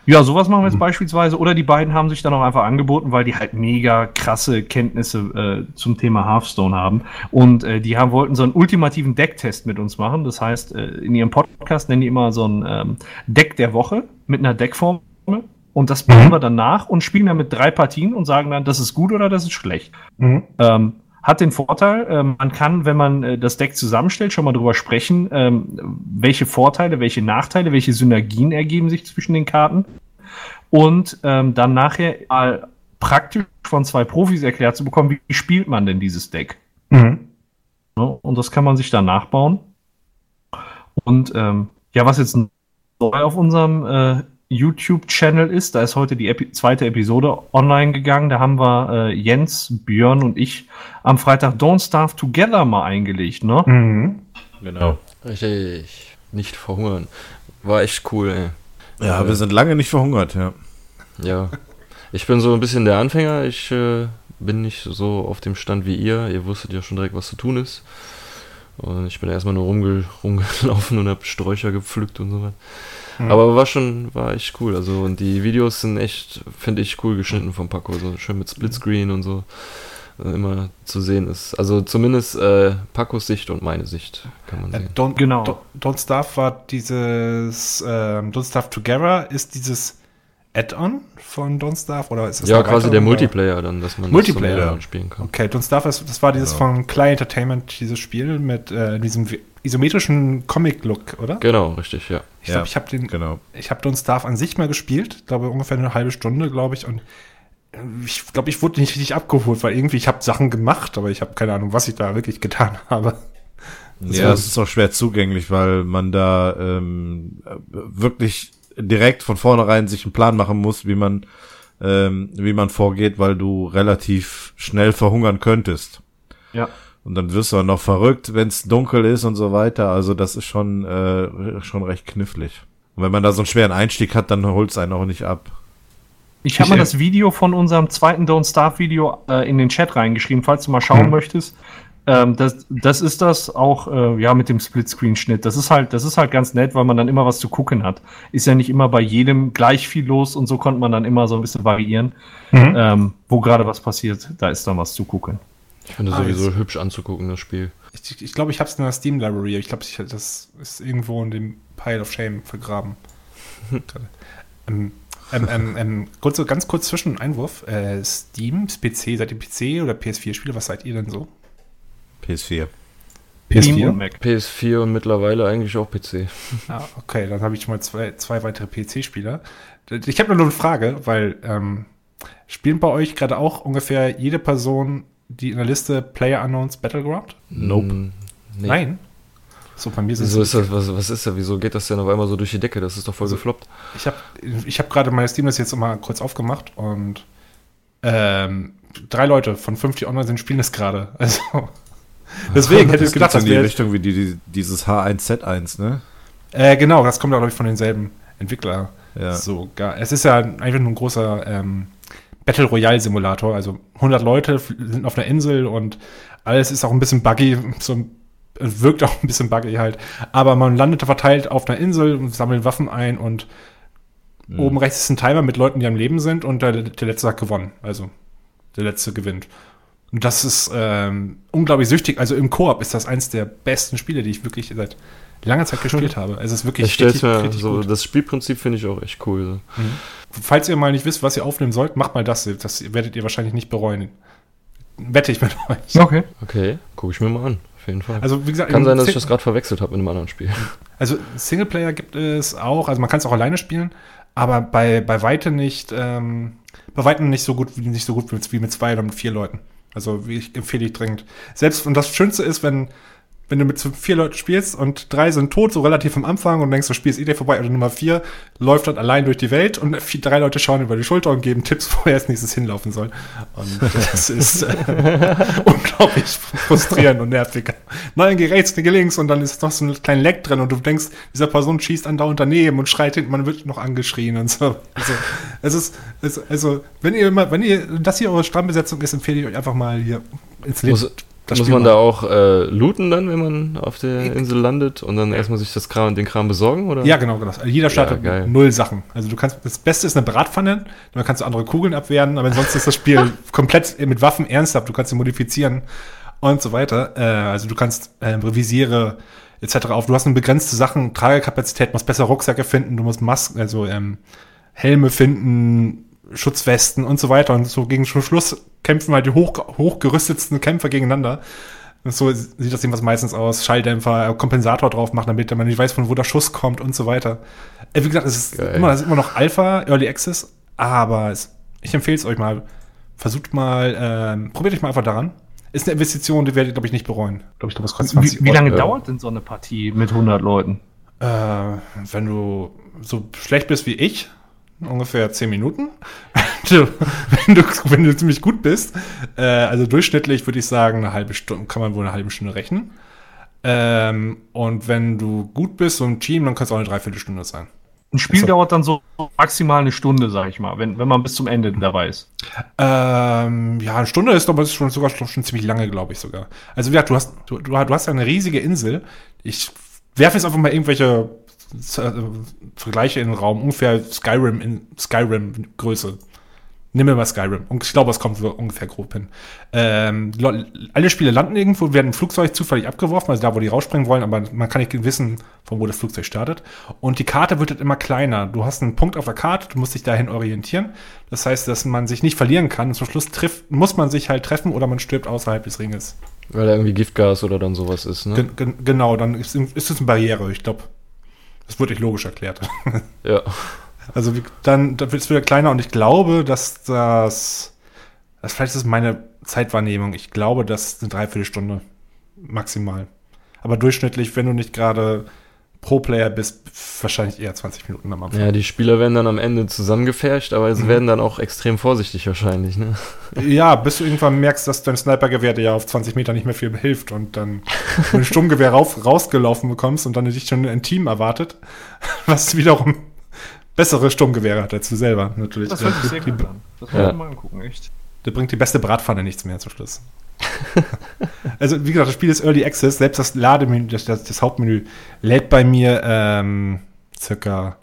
Ja, sowas machen wir jetzt beispielsweise. Oder die beiden haben sich dann auch einfach angeboten, weil die halt mega krasse Kenntnisse äh, zum Thema Hearthstone haben. Und äh, die haben, wollten so einen ultimativen Decktest mit uns machen. Das heißt, äh, in ihrem Podcast nennen die immer so ein ähm, Deck der Woche mit einer Deckformel. Und das bauen wir dann nach und spielen dann mit drei Partien und sagen dann, das ist gut oder das ist schlecht. Mhm. Ähm, hat den Vorteil, ähm, man kann, wenn man äh, das Deck zusammenstellt, schon mal drüber sprechen, ähm, welche Vorteile, welche Nachteile, welche Synergien ergeben sich zwischen den Karten. Und ähm, dann nachher mal praktisch von zwei Profis erklärt zu bekommen, wie spielt man denn dieses Deck. Mhm. Ne? Und das kann man sich dann nachbauen. Und ähm, ja, was jetzt neu auf unserem äh, YouTube-Channel ist, da ist heute die Epi zweite Episode online gegangen. Da haben wir äh, Jens, Björn und ich am Freitag Don't Starve Together mal eingelegt. Ne? Mhm. Genau. richtig. Nicht verhungern. War echt cool, ey. Ja, wir sind lange nicht verhungert, ja. Ja. Ich bin so ein bisschen der Anfänger. Ich äh, bin nicht so auf dem Stand wie ihr. Ihr wusstet ja schon direkt, was zu tun ist. Und ich bin erstmal nur rumge rumgelaufen und habe Sträucher gepflückt und so was. Aber war schon, war echt cool. Also, und die Videos sind echt, finde ich, cool geschnitten von Paco. So schön mit Splitscreen und so. äh, Immer zu sehen ist. Also zumindest äh, Pacos Sicht und meine Sicht kann man Äh, sehen. Don't, Genau. Don't, Don't Starve war dieses ähm, Don't Starve Together ist dieses Add-on von Don't Starve oder ist das Ja, quasi der? Multiplayer dann, dass man Multiplayer. das spielen kann. Okay, Don't Starve, das war dieses Genau. von Clay Entertainment, dieses Spiel mit äh, diesem isometrischen Comic-Look, oder? Genau, richtig, ja. Ich glaube, Ja, ich habe den, Genau. ich habe Don't Starve an sich mal gespielt, glaube ungefähr eine halbe Stunde, glaube ich, und äh, ich glaube, ich wurde nicht richtig abgeholt, weil irgendwie ich habe Sachen gemacht, aber ich habe keine Ahnung, was ich da wirklich getan habe. Ja, es ist auch schwer zugänglich, weil man da ähm, wirklich direkt von vornherein sich einen Plan machen muss, wie man ähm, wie man vorgeht, weil du relativ schnell verhungern könntest. Ja. Und dann wirst du auch noch verrückt, wenn es dunkel ist und so weiter. Also das ist schon äh, schon recht knifflig. Und wenn man da so einen schweren Einstieg hat, dann holt es einen auch nicht ab. Ich habe mal äh, das Video von unserem zweiten Don't Starve Video äh, in den Chat reingeschrieben, falls du mal schauen Mhm. möchtest. Ähm, das, das ist das auch, äh, ja, mit dem Splitscreen-Schnitt. Das ist halt, das ist halt ganz nett, weil man dann immer was zu gucken hat. Ist ja nicht immer bei jedem gleich viel los und so konnte man dann immer so ein bisschen variieren, Mhm. ähm, wo gerade was passiert. Da ist dann was zu gucken. Ich finde Ah, sowieso jetzt- hübsch anzugucken, das Spiel. Ich, ich glaube, ich habe es in der Steam Library. Ich glaube, ich, das ist irgendwo in dem Pile of Shame vergraben. ähm, ähm, ähm, ähm, kurz, ganz kurz zwischen Einwurf. Äh, Steam, PC, seid ihr PC oder PS4-Spieler? Was seid ihr denn so? PS4. PS4? und Mac. PS4 und mittlerweile eigentlich auch PC. Ah, okay, dann habe ich mal zwei, zwei weitere PC-Spieler. Ich habe nur eine Frage, weil ähm, spielen bei euch gerade auch ungefähr jede Person, die in der Liste Player Unknowns Battleground? Nope. Hm, Nee. Nein. So, bei mir sind Wieso ist das, was, was ist da? Wieso geht das denn auf einmal so durch die Decke? Das ist doch voll Also- gefloppt. Ich habe ich hab gerade meine Steam-Liste jetzt mal kurz aufgemacht und ähm, drei Leute von 50 online sind spielen das gerade. Also deswegen hätte ich Das gedacht, das in die Richtung wie die, die, dieses H1Z1, ne? äh, genau, das kommt glaube ich von denselben Entwickler. Ja. Sogar. Es ist ja einfach nur ein großer ähm, Battle Royale Simulator. Also 100 Leute sind auf einer Insel und alles ist auch ein bisschen buggy, so wirkt auch ein bisschen buggy halt. Aber man landet verteilt auf einer Insel und sammelt Waffen ein und Mhm. oben rechts ist ein Timer mit Leuten, die am Leben sind und der, der letzte hat gewonnen. Also der letzte gewinnt. Und das ist ähm, unglaublich süchtig. Also im Koop ist das eins der besten Spiele, die ich wirklich seit langer Zeit gespielt habe. Es ist wirklich Ich richtig, mir richtig so, das Spielprinzip finde ich auch echt cool. Falls ihr mal nicht wisst, was ihr aufnehmen sollt, macht mal das. Das werdet ihr wahrscheinlich nicht bereuen. Wette ich mit euch. Okay. Okay, gucke ich mir mal an. Auf jeden Fall. Also, wie gesagt, Kann sein, dass ich Sing- das gerade verwechselt habe mit einem anderen Spiel. Also, Singleplayer gibt es auch. Also, man kann es auch alleine spielen, aber bei, bei weitem nicht, ähm, bei weitem nicht so gut, wie- nicht so gut wie mit zwei oder mit vier Leuten. Also, wie ich empfehle ich dringend. Selbst, und das Schönste ist, wenn, wenn du mit so vier Leuten spielst und drei sind tot, so relativ am Anfang und denkst, du spielst eh vorbei, oder Nummer vier läuft dann allein durch die Welt und vier, drei Leute schauen über die Schulter und geben Tipps, wo er als nächstes hinlaufen soll. Und das ist äh, unglaublich frustrierend und nervig. Nein, geh rechts, geh links und dann ist noch so ein kleiner Leck drin und du denkst, dieser Person schießt andauernd daneben und schreit hinten, man wird noch angeschrien und so. Also, es ist, es, also, wenn ihr mal, wenn ihr, das hier eure Stammbesetzung ist, empfehle ich euch einfach mal hier ins Leben. Muss, das muss man da auch äh, looten dann, wenn man auf der Insel landet und dann erstmal sich das Kram, den Kram besorgen? Oder? Ja, genau, genau. Also jeder startet geil. mit null Sachen. Also du kannst, das Beste ist eine Bratpfanne, dann kannst du andere Kugeln abwehren, aber ansonsten ist das Spiel komplett mit Waffen ernsthaft. Du kannst sie modifizieren und so weiter. Äh, also du kannst äh, Visiere etc. auf. Du hast eine begrenzte Sachen, Tragekapazität, musst besser Rucksäcke finden, du musst Masken, also ähm, Helme finden, Schutzwesten und so weiter. Und so gegen Schluss kämpfen halt die hoch, hochgerüstetsten Kämpfer gegeneinander. Und so sieht das jedenfalls meistens aus. Schalldämpfer, Kompensator drauf machen, damit man nicht weiß, von wo der Schuss kommt und so weiter. Äh, wie gesagt, es ist, Geil. immer, es ist immer noch Alpha, Early Access, aber es, ich empfehle es euch mal. Versucht mal, ähm, probiert euch mal einfach daran. Ist eine Investition, die werdet ihr, glaube ich, nicht bereuen. Ich glaube, ich, glaube, es kostet 20 Wie, wie lange ja. dauert denn so eine Partie mit 100 Leuten? Äh, wenn du so schlecht bist wie ich, ungefähr 10 Minuten. Wenn, du, wenn du ziemlich gut bist, äh, also durchschnittlich würde ich sagen, eine halbe Stunde, kann man wohl eine halbe Stunde rechnen. Ähm, und wenn du gut bist, so ein Team, dann kann es auch eine Dreiviertelstunde sein. Ein Spiel So. dauert dann so maximal eine Stunde, sag ich mal, wenn, wenn man bis zum Ende dabei ist. Ähm, ja, eine Stunde ist aber ist schon sogar schon, schon ziemlich lange, glaube ich sogar. Also wie gesagt, du hast, du, du, hast ja eine riesige Insel. Ich werfe jetzt einfach mal irgendwelche Vergleiche in den Raum. Ungefähr Skyrim in Skyrim Größe. Nimm mir mal Skyrim. Und ich glaube, es kommt so ungefähr grob hin. Ähm, alle Spiele landen irgendwo, werden im Flugzeug zufällig abgeworfen, also da, wo die rausspringen wollen, aber man kann nicht wissen, von wo das Flugzeug startet. Und die Karte wird halt immer kleiner. Du hast einen Punkt auf der Karte, du musst dich dahin orientieren. Das heißt, dass man sich nicht verlieren kann. Und zum Schluss trifft, muss man sich halt treffen oder man stirbt außerhalb des Ringes. Weil da irgendwie Giftgas oder dann sowas ist, ne? Gen gen genau, dann ist, ist es eine Barriere, ich glaube. Das wird euch logisch erklärt. Ja. Also dann, dann wird es wieder kleiner und ich glaube, dass das, das vielleicht ist meine Zeitwahrnehmung. Ich glaube, das ist eine Dreiviertelstunde maximal. Aber durchschnittlich, wenn du nicht gerade Pro-Player bist, wahrscheinlich eher 20 Minuten am Anfang. Ja, die Spieler werden dann am Ende zusammengefärscht, aber Mhm. sie werden dann auch extrem vorsichtig wahrscheinlich, ne? Ja, bis du irgendwann merkst, dass dein Snipergewehr dir ja auf 20 Meter nicht mehr viel hilft und dann ein Sturmgewehr rauf, rausgelaufen bekommst und dann dich schon ein Team erwartet, was wiederum bessere Sturmgewehre hat als du selber, natürlich. Das sich sehr Die-. Das Ja. wollen wir mal angucken, echt. Da bringt die beste Bratpfanne nichts mehr zum Schluss. also, wie gesagt, das Spiel ist Early Access. Selbst das Lademenü, das, das, das Hauptmenü, lädt bei mir ähm, circa,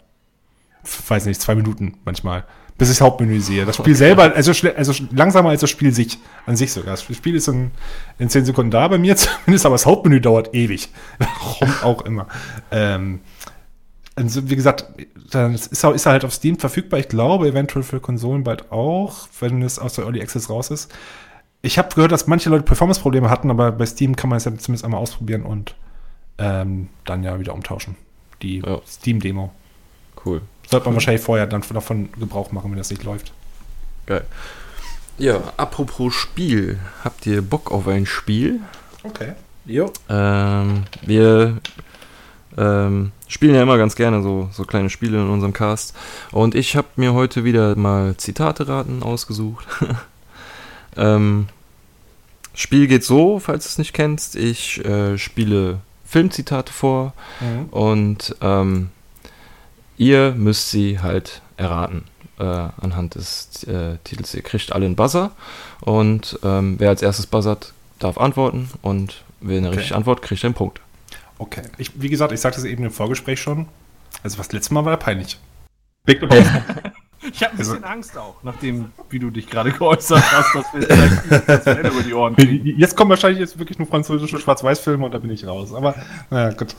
weiß nicht, zwei Minuten manchmal, bis ich das Hauptmenü sehe. Das Spiel selber, also, also langsamer als das Spiel sich, an sich sogar. Das Spiel ist in, in zehn Sekunden da bei mir zumindest, aber das Hauptmenü dauert ewig. Warum auch immer. Ähm, also, wie gesagt, das ist, ist halt auf Steam verfügbar. Ich glaube, eventuell für Konsolen bald auch, wenn es aus der Early Access raus ist. Ich habe gehört, dass manche Leute Performance-Probleme hatten, aber bei Steam kann man es ja zumindest einmal ausprobieren und ähm, dann ja wieder umtauschen. Die Ja. Steam-Demo. Cool. Sollte man wahrscheinlich vorher dann davon Gebrauch machen, wenn das nicht läuft. Geil. Ja, apropos Spiel. Habt ihr Bock auf ein Spiel? Okay. Jo. Ähm, wir ähm, spielen ja immer ganz gerne so, so kleine Spiele in unserem Cast. Und ich habe mir heute wieder mal Zitate raten ausgesucht. ähm, Spiel geht so, falls du es nicht kennst. Ich äh, spiele Filmzitate vor Mhm. und ähm, ihr müsst sie halt erraten äh, anhand des äh, Titels. Ihr kriegt alle einen Buzzer und ähm, wer als erstes buzzert, darf antworten und wer eine Okay. richtige Antwort kriegt einen Punkt. Okay. Ich, wie gesagt, ich sagte es eben im Vorgespräch schon. Also was letztes Mal war ja peinlich. Big. Ich habe ein Also- bisschen Angst auch, nachdem, wie du dich gerade geäußert hast, dass wir vielleicht das Fell über die Ohren kriegen. Jetzt kommen wahrscheinlich jetzt wirklich nur französische Schwarz-Weiß-Filme und da bin ich raus. Aber naja, gut.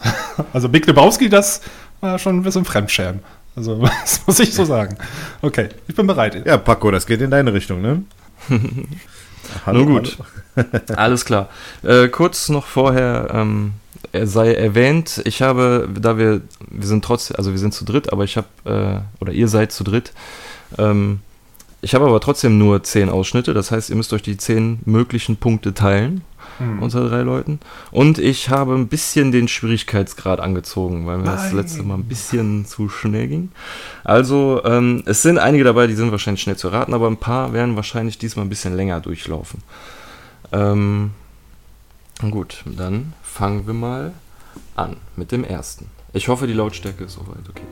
Also Big Lebowski, das war schon ein bisschen Fremdschämen. Also das muss ich so sagen. Okay, ich bin bereit. Ja, Paco, das geht in deine Richtung, ne? Hallo, Nur gut. Alles klar. Äh, kurz noch vorher ähm, er sei erwähnt, ich habe, da wir, wir sind trotzdem, also wir sind zu dritt, aber ich habe, äh, oder ihr seid zu dritt, ähm, ich habe aber trotzdem nur zehn Ausschnitte, das heißt, ihr müsst euch die zehn möglichen Punkte teilen Hm. unter drei Leuten. Und ich habe ein bisschen den Schwierigkeitsgrad angezogen, weil mir das Nein. letzte Mal ein bisschen zu schnell ging. Also, ähm, es sind einige dabei, die sind wahrscheinlich schnell zu raten, aber ein paar werden wahrscheinlich diesmal ein bisschen länger durchlaufen. Ähm, gut, dann fangen wir mal an mit dem ersten. Ich hoffe, die Lautstärke ist soweit okay.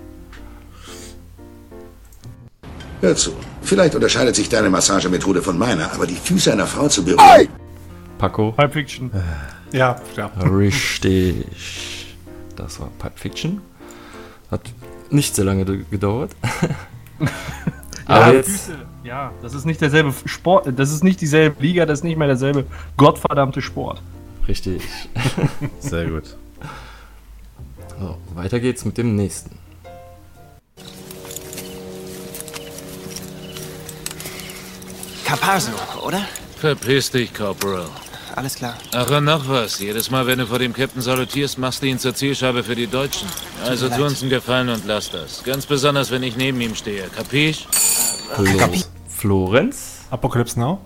Hör zu. Vielleicht unterscheidet sich deine Massagemethode von meiner, aber die Füße einer Frau zu berühren. Paco, Pulp Fiction. Ja, ja. richtig. Das war Pulp Fiction. Hat nicht sehr lange ge- gedauert. aber jetzt, Füße. Ja, das ist nicht derselbe Sport, das ist nicht dieselbe Liga, das ist nicht mehr derselbe gottverdammte Sport. Richtig. Sehr gut. So, weiter geht's mit dem nächsten. Caparzo, oder? Verpiss dich, Corporal. Alles klar. Ach, und noch was. Jedes Mal, wenn du vor dem Captain salutierst, machst du ihn zur Zielscheibe für die Deutschen. Also tu uns einen Gefallen und lass das. Ganz besonders, wenn ich neben ihm stehe. Kapisch? Flo Florenz? Apocalypse Now?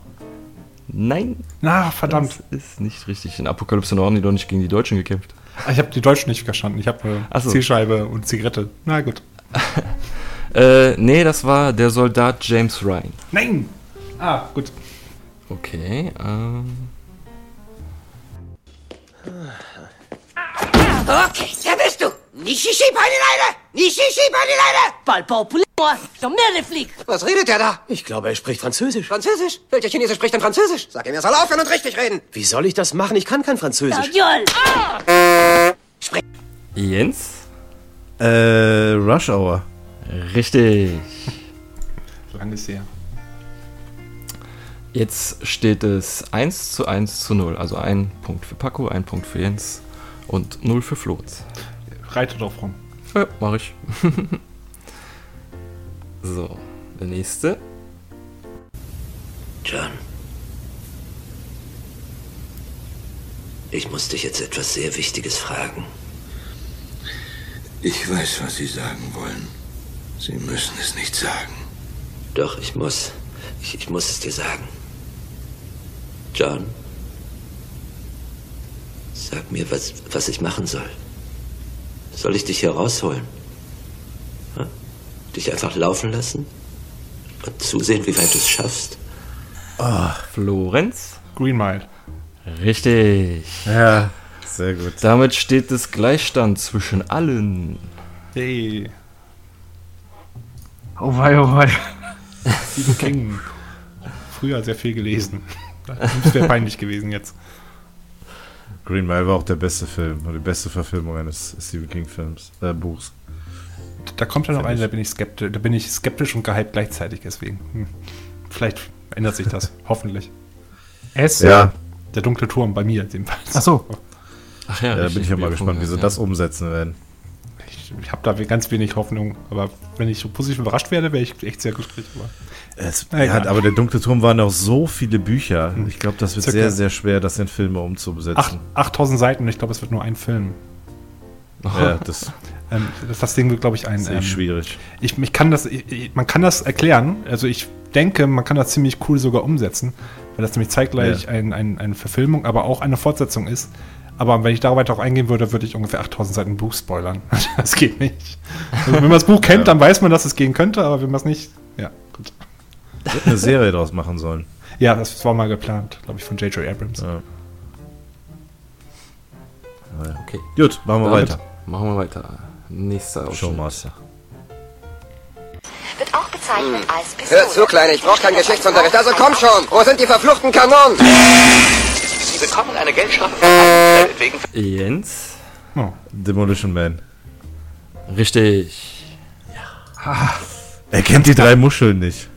Nein, Na, verdammt. das ist nicht richtig. In Apokalypse Now haben die doch nicht gegen die Deutschen gekämpft. Ah, Ich habe die Deutschen nicht verstanden. Ich habe äh, so. Zielscheibe und Zigarette. Na gut. Äh, nee, das war der Soldat James Ryan. Nein! Ah, gut. Okay, ähm. Okay, wer bist du? Nishishi Panileide! Nishishi Panileide! Palpopule, der Meereflieg. Was redet der da? Ich glaube, er spricht Französisch. Französisch? Welcher Chinese spricht denn Französisch? Sag ihm, er soll aufhören und richtig reden. Wie soll ich das machen? Ich kann kein Französisch. Joll. Jens? Äh, Rush Hour. Richtig. Lang ist her. Jetzt steht es 1 zu 1 zu 0. Also ein Punkt für Paco, ein Punkt für Jens und 0 für Floz. Reite drauf rum. Ja, mach ich. so, der nächste. John. Ich muss dich jetzt etwas sehr Wichtiges fragen. Ich weiß, was Sie sagen wollen. Sie müssen es nicht sagen. Doch, ich muss. Ich, ich muss es dir sagen. John. Sag mir, was, was ich machen soll. Soll ich dich hier rausholen? Hm? Dich einfach laufen lassen? Und zusehen, wie weit du es schaffst? Florenz? Green Mile. Richtig. Ja, sehr gut. Damit steht es Gleichstand zwischen allen. Hey. Oh wei, oh wei. Stephen King. Früher sehr viel gelesen. Das wäre peinlich gewesen jetzt. Green Mile war auch der beste Film, oder die beste Verfilmung eines Stephen King Films, äh, Buchs. Da kommt ja noch Find eine, ich. da bin ich skeptisch, da bin ich skeptisch und gehypt gleichzeitig, deswegen. Hm. Vielleicht ändert sich das, hoffentlich. S. Ja, Der dunkle Turm bei mir jedenfalls. Ach so. Ach ja, ja da bin ich ja mal gespannt, wie sie ja. das umsetzen werden. Ich, ich habe da ganz wenig Hoffnung. Aber wenn ich so positiv überrascht werde, wäre ich echt sehr glücklich. Aber Es, ja, aber der dunkle Turm waren noch so viele Bücher. Ich glaube, das wird Circa- sehr, sehr schwer, das in Filme acht, umzusetzen. 8000 Seiten ich glaube, es wird nur ein Film. Ja, das Ähm, das, das Ding wird, glaube ich, ein. sehe Ähm, ich schwierig. ich, ich kann das, ich- man kann das erklären. Also ich denke, man kann das ziemlich cool sogar umsetzen, weil das nämlich zeitgleich Ja. ein, ein, eine Verfilmung, aber auch eine Fortsetzung ist. Aber wenn ich da weiter auch eingehen würde, würde ich ungefähr 8000 Seiten Buch spoilern. Das geht nicht. Also wenn man das Buch kennt, dann weiß man, dass es gehen könnte, aber wenn man es nicht, ja, gut. Hätte eine Serie draus machen sollen. Ja, das war mal geplant, glaube ich, von J.J. Abrams. Ja. Okay. Gut, machen wir Damit weiter. Machen wir weiter. Nächster Ausschnitt. Showmaster. Wird auch bezeichnet als Pistole. Hör zu, Kleine, ich brauche keinen Geschichtsunterricht. Also komm schon. Wo sind die verfluchten Kanonen? Sie bekommen eine Geldstrafe für wegen Jens. Oh. Demolition Man. Richtig. Er kennt die drei Muscheln nicht.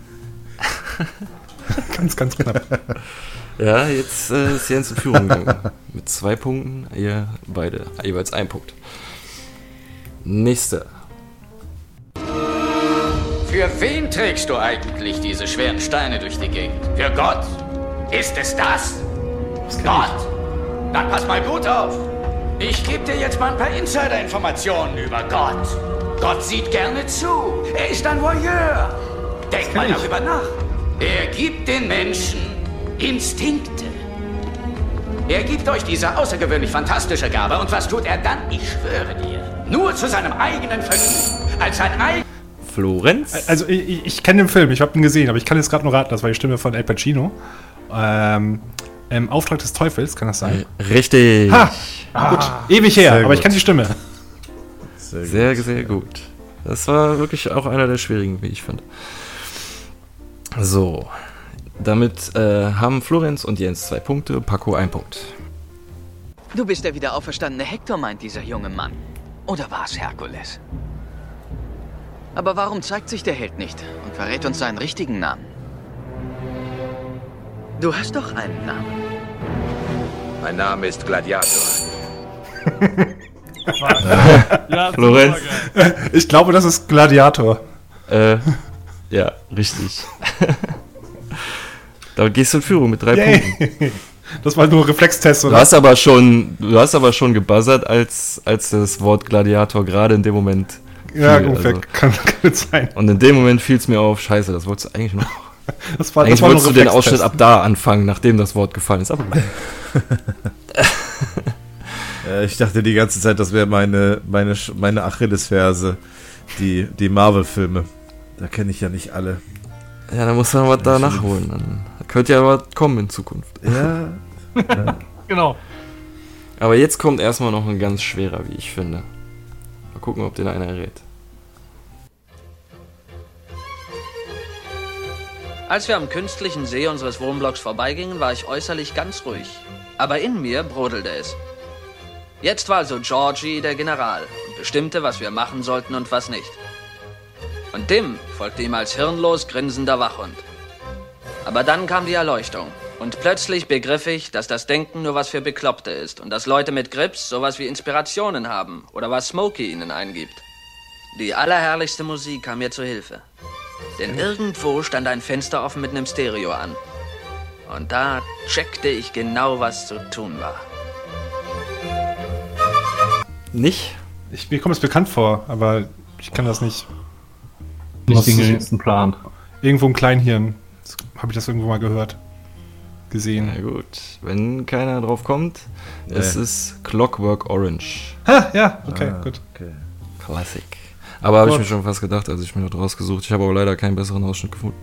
Ganz, ganz knapp. Ja, jetzt äh, ist Jens in Führung gegangen. Mit zwei Punkten, ihr beide jeweils ein Punkt. Nächster. Für wen trägst du eigentlich diese schweren Steine durch die Gegend? Für Gott. Ist es das? Gott. Dann pass mal gut auf. Ich gebe dir jetzt mal ein paar Insider-Informationen über Gott. Gott sieht gerne zu. Er ist ein Voyeur. Denk mal darüber nach. Er gibt den Menschen Instinkte. Er gibt euch diese außergewöhnlich fantastische Gabe. Und was tut er dann? Ich schwöre dir. Nur zu seinem eigenen Vergnügen. Als sein eigenes. Florenz. Also ich, ich, ich kenne den Film, ich habe ihn gesehen, aber ich kann jetzt gerade nur raten, das war die Stimme von El Pacino. Ähm, Im Auftrag des Teufels, kann das sein? Richtig. Ha! Gut, ewig her, aber ich gut. kenne die Stimme. Sehr, gut. Sehr, sehr gut. Das war wirklich auch einer der schwierigen, wie ich finde. So. Damit äh, haben Florenz und Jens zwei Punkte, Paco ein Punkt. Du bist der wieder auferstandene Hektor, meint dieser junge Mann. Oder war es Herkules? Aber warum zeigt sich der Held nicht und verrät uns seinen richtigen Namen? Du hast doch einen Namen. Mein Name ist Gladiator. Ja, Florenz. Ich glaube, das ist Gladiator. Äh, ja, richtig. da gehst du in Führung mit drei Yay. Punkten. Das war nur Reflextest, Du oder? hast aber schon, du hast aber schon gebuzzert, als, als das Wort Gladiator gerade in dem Moment ja, fiel, ungefähr. also. Kann, kann gut sein. Und in dem Moment fiel es mir auf, scheiße, das wolltest du eigentlich noch. Das war, eigentlich das war nur wolltest du den. Ausschnitt ab da anfangen, nachdem das Wort gefallen ist. Aber. Äh, ich dachte die ganze Zeit, das wäre meine, meine, meine Achillesferse. Die, die Marvel-Filme. Da kenne ich ja nicht alle. ja, dann muss man was da nachholen. Dann könnte ja was kommen in Zukunft. Ja, Genau. Aber jetzt kommt erstmal noch ein ganz schwerer, wie ich finde. Mal gucken, ob den einer errät. Als wir am künstlichen See unseres Wohnblocks vorbeigingen, war ich äußerlich ganz ruhig. Aber in mir brodelte es. Jetzt war also Georgie der General und bestimmte, was wir machen sollten und was nicht. Und Dim folgte ihm als hirnlos grinsender Wachhund. Aber dann kam die Erleuchtung. Und plötzlich begriff ich, dass das Denken nur was für Bekloppte ist und dass Leute mit Grips sowas wie Inspirationen haben oder was Smokey ihnen eingibt. Die allerherrlichste Musik kam mir zu Hilfe. Denn irgendwo stand ein Fenster offen mit einem Stereo an. Und da checkte ich genau, was zu tun war. Nicht? Ich, mir kommt es bekannt vor, aber ich kann das nicht. Nicht den geringsten Plan. Irgendwo im Kleinhirn habe ich das irgendwo mal gehört. Gesehen. Na gut, wenn keiner drauf kommt, es ist Clockwork Orange. Ha, ja, okay, Ah, gut. okay. Classic. Aber habe ich mir schon fast gedacht, als ich mir das rausgesucht. Ich habe aber leider keinen besseren Ausschnitt gefunden.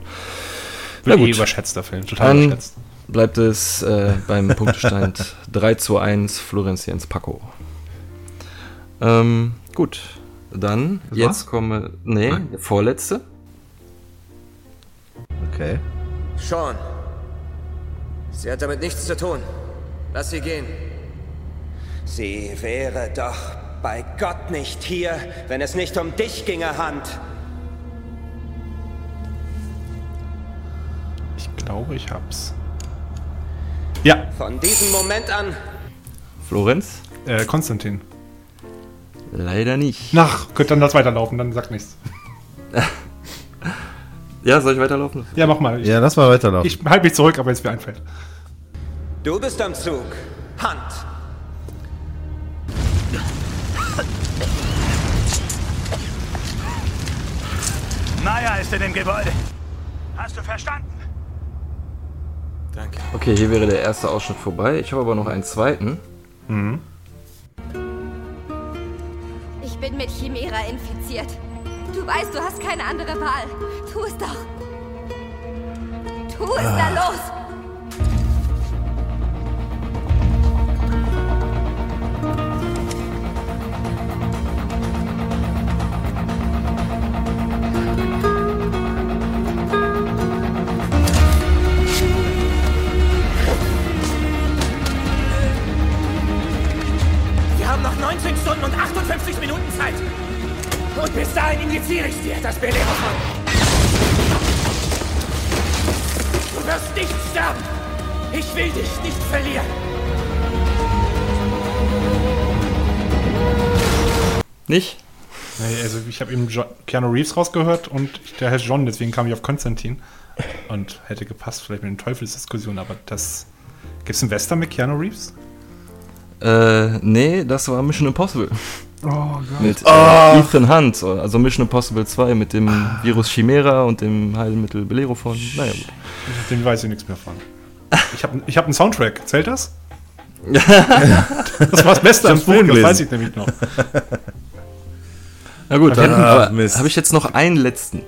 Na eh gut. überschätzt, der Film. Total Dann überschätzt. bleibt es äh, beim Punktestand 3 zu 1 Florenz Jens Paco. Ähm, gut, dann Das jetzt komme. Nee, der vorletzte. Okay. Sean. Sie hat damit nichts zu tun. Lass sie gehen. Sie wäre doch bei Gott nicht hier, wenn es nicht um dich ginge, Hand. Ich glaube, ich hab's. Ja, Von diesem Moment an Florenz? äh, Konstantin. Leider nicht. Nach, könnt dann das weiterlaufen, dann sagt nichts. Ja, soll ich weiterlaufen? Ja, mach mal. Ich, Ja, lass mal weiterlaufen. ich halte mich zurück, aber es mir einfällt. Du bist am Zug. Hand. Maya ist in dem Gebäude. Hast du verstanden? Danke. Okay, hier wäre der erste Ausschnitt vorbei. Ich habe aber noch einen zweiten. Mhm. Ich bin mit Chimera infiziert. Du weißt, du hast keine andere Wahl. Tu es doch. Tu es da los. Noch 19 Stunden und 58 Minuten Zeit. Und bis dahin injiziere ich dir das Beleberfall. Du wirst nicht sterben. Ich will dich nicht verlieren. Nicht? Nee, also ich habe eben Keanu Reeves rausgehört und der heißt John, deswegen kam ich auf Konstantin. Und hätte gepasst, vielleicht mit den Teufelsdiskussionen, aber das. Gibt's einen Western mit Keanu Reeves? Äh, nee, das war Mission Impossible. Oh Gott. Mit äh, Oh. Ethan Hunt, also Mission Impossible 2 mit dem Virus Chimera und dem Heilmittel Bellerophon. Naja, gut. Dem weiß ich nichts mehr von. Ich habe ich hab einen Soundtrack. Zählt das? das war das Beste am Film, das weiß ich nämlich noch. Na gut, dann Ah, habe Mist. ich jetzt noch einen letzten.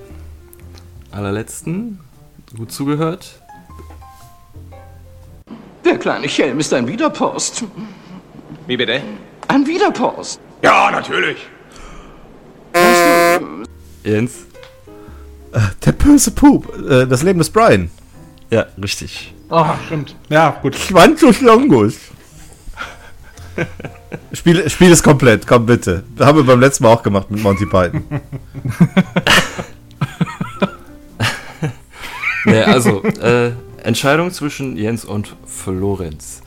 Allerletzten. Gut zugehört. Der kleine Schelm ist ein Widerpost. Wie bitte? Ein Widerpost. Ja, natürlich. Jens. Der böse Pup. Äh, das Leben des Brian. Ja, richtig. Oh, stimmt. Ja, gut. Schwanzus Longus. Spiel, Spiel es komplett, komm bitte. Das haben wir beim letzten Mal auch gemacht mit Monty Python. Ja, also, äh, Entscheidung zwischen Jens und Florenz.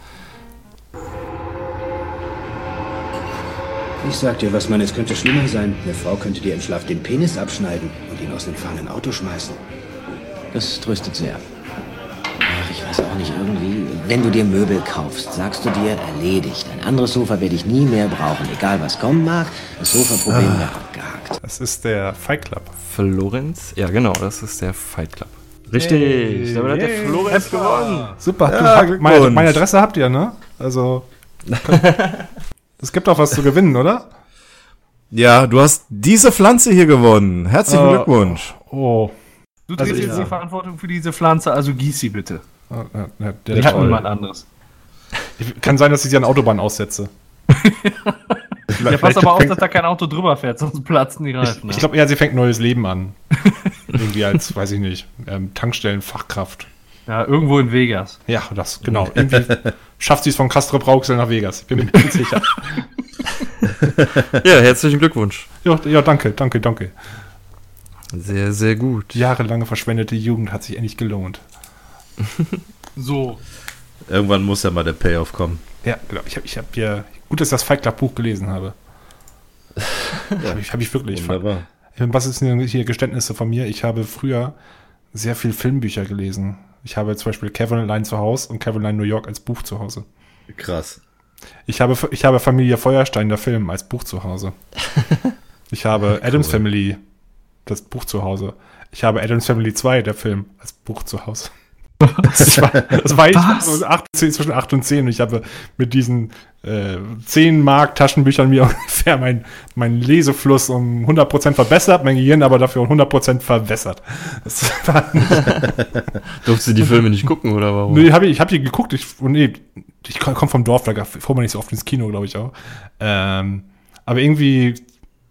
Ich sag dir was, Mann, es könnte schlimmer sein. Eine Frau könnte dir im Schlaf den Penis abschneiden und ihn aus dem fahrenden Auto schmeißen. Das tröstet sehr. Ach, ich weiß auch nicht, irgendwie. Wenn du dir Möbel kaufst, sagst du dir, erledigt. Ein anderes Sofa werde ich nie mehr brauchen, egal was kommen mag. Das Sofaproblem Ah. wäre abgehakt. Das ist der Fight Club. Florenz? Ja, genau, das ist der Fight Club. Richtig, damit hat der. Florenz gewonnen. Super, Ja, du, meine, Glückwunsch. meine Adresse habt ihr, ne? Also. Es gibt auch was zu gewinnen, oder? Ja, du hast diese Pflanze hier gewonnen. Herzlichen Äh, Glückwunsch. Oh. Du Also trägst ich- jetzt die Verantwortung für diese Pflanze, also gieß sie bitte. Ja, ja, ja, der toll. niemand anderes. Ich- Kann sein, dass ich sie an Autobahn aussetze. Ja, pass aber auf, dass da kein Auto drüber fährt, sonst platzen die Ich, Reifen. ich glaube eher, sie fängt neues Leben an. Irgendwie als, weiß ich nicht, ähm, Tankstellenfachkraft. Ja, irgendwo in Vegas. Ja, das, genau. Irgendwie schafft sie es von Castro Brauxel nach Vegas. Ich bin mir nicht sicher. Ja, herzlichen Glückwunsch. Ja, ja, danke, danke, danke. Sehr, sehr gut. Jahrelange verschwendete Jugend hat sich endlich gelohnt. So. Irgendwann muss ja mal der Payoff kommen. Ja, genau. Ich habe ich hab ja, gut, dass ich das Fight Club Buch gelesen habe. ja. Habe ich, hab ich wirklich. Wunderbar. Was ist denn hier Geständnisse von mir? Ich habe früher sehr viel Filmbücher gelesen. Ich habe zum Beispiel Kevin allein zu Hause und Kevin allein New York als Buch zu Hause. Krass. Ich habe, ich habe Familie Feuerstein, der Film, als Buch zu Hause. Ich habe Adams Family, das Buch zu Hause. Ich habe Adams Family 2, der Film, als Buch zu Hause. Das war, das war ich acht, zehn, zwischen 8 und 10 und ich habe mit diesen äh, 10 Mark Taschenbüchern mir ungefähr mein, mein Lesefluss um 100% verbessert, mein Gehirn aber dafür um 100% verwässert. Das Durfst du die Filme nicht gucken oder warum? Nee, hab ich, ich habe die geguckt. Ich, nee, ich komme vom Dorf, da fuhr man nicht so oft ins Kino, glaube ich auch. Ähm, aber irgendwie,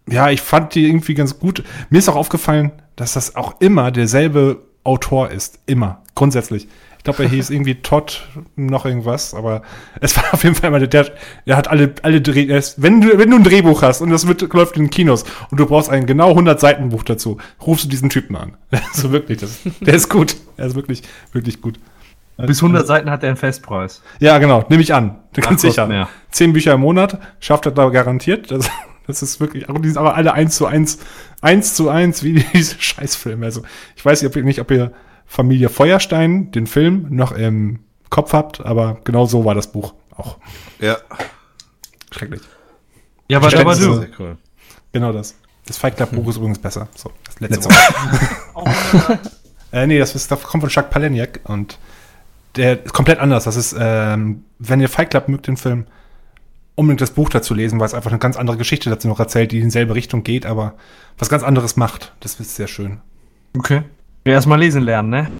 ja, ich fand die irgendwie ganz gut. Mir ist auch aufgefallen, dass das auch immer derselbe Autor ist. Immer. Grundsätzlich. Ich glaube, er hieß irgendwie Todd noch irgendwas, aber es war auf jeden Fall immer der, der, hat alle, alle Dreh, wenn du, wenn du ein Drehbuch hast und das wird, läuft in den Kinos und du brauchst ein genau 100 Seiten Buch dazu, rufst du diesen Typen an. Also wirklich, das, der ist gut. Er ist wirklich, wirklich gut. Bis 100 Seiten hat er einen Festpreis. Ja, genau, nehme ich an. Ganz sicher. mehr. Zehn Bücher im Monat, schafft er da garantiert. Das, Das ist wirklich, aber die sind aber alle eins zu eins, eins zu eins wie diese Scheißfilme. Also ich weiß nicht, ob ihr, nicht, ob ihr Familie Feuerstein, den Film, noch im Kopf habt, aber genau so war das Buch auch. Ja. Schrecklich. Ja, aber war du. Sehr cool. Genau das. Das Fight Club Buch ist übrigens besser. So, das letzte Mal. äh, nee, das, ist, das kommt von Jacques Palahniuk und der ist komplett anders. Das ist, ähm, wenn ihr Fight Club mögt, den Film, unbedingt das Buch dazu lesen, weil es einfach eine ganz andere Geschichte dazu noch erzählt, die in dieselbe Richtung geht, aber was ganz anderes macht. Das ist sehr schön. Okay. Erstmal lesen lernen, ne?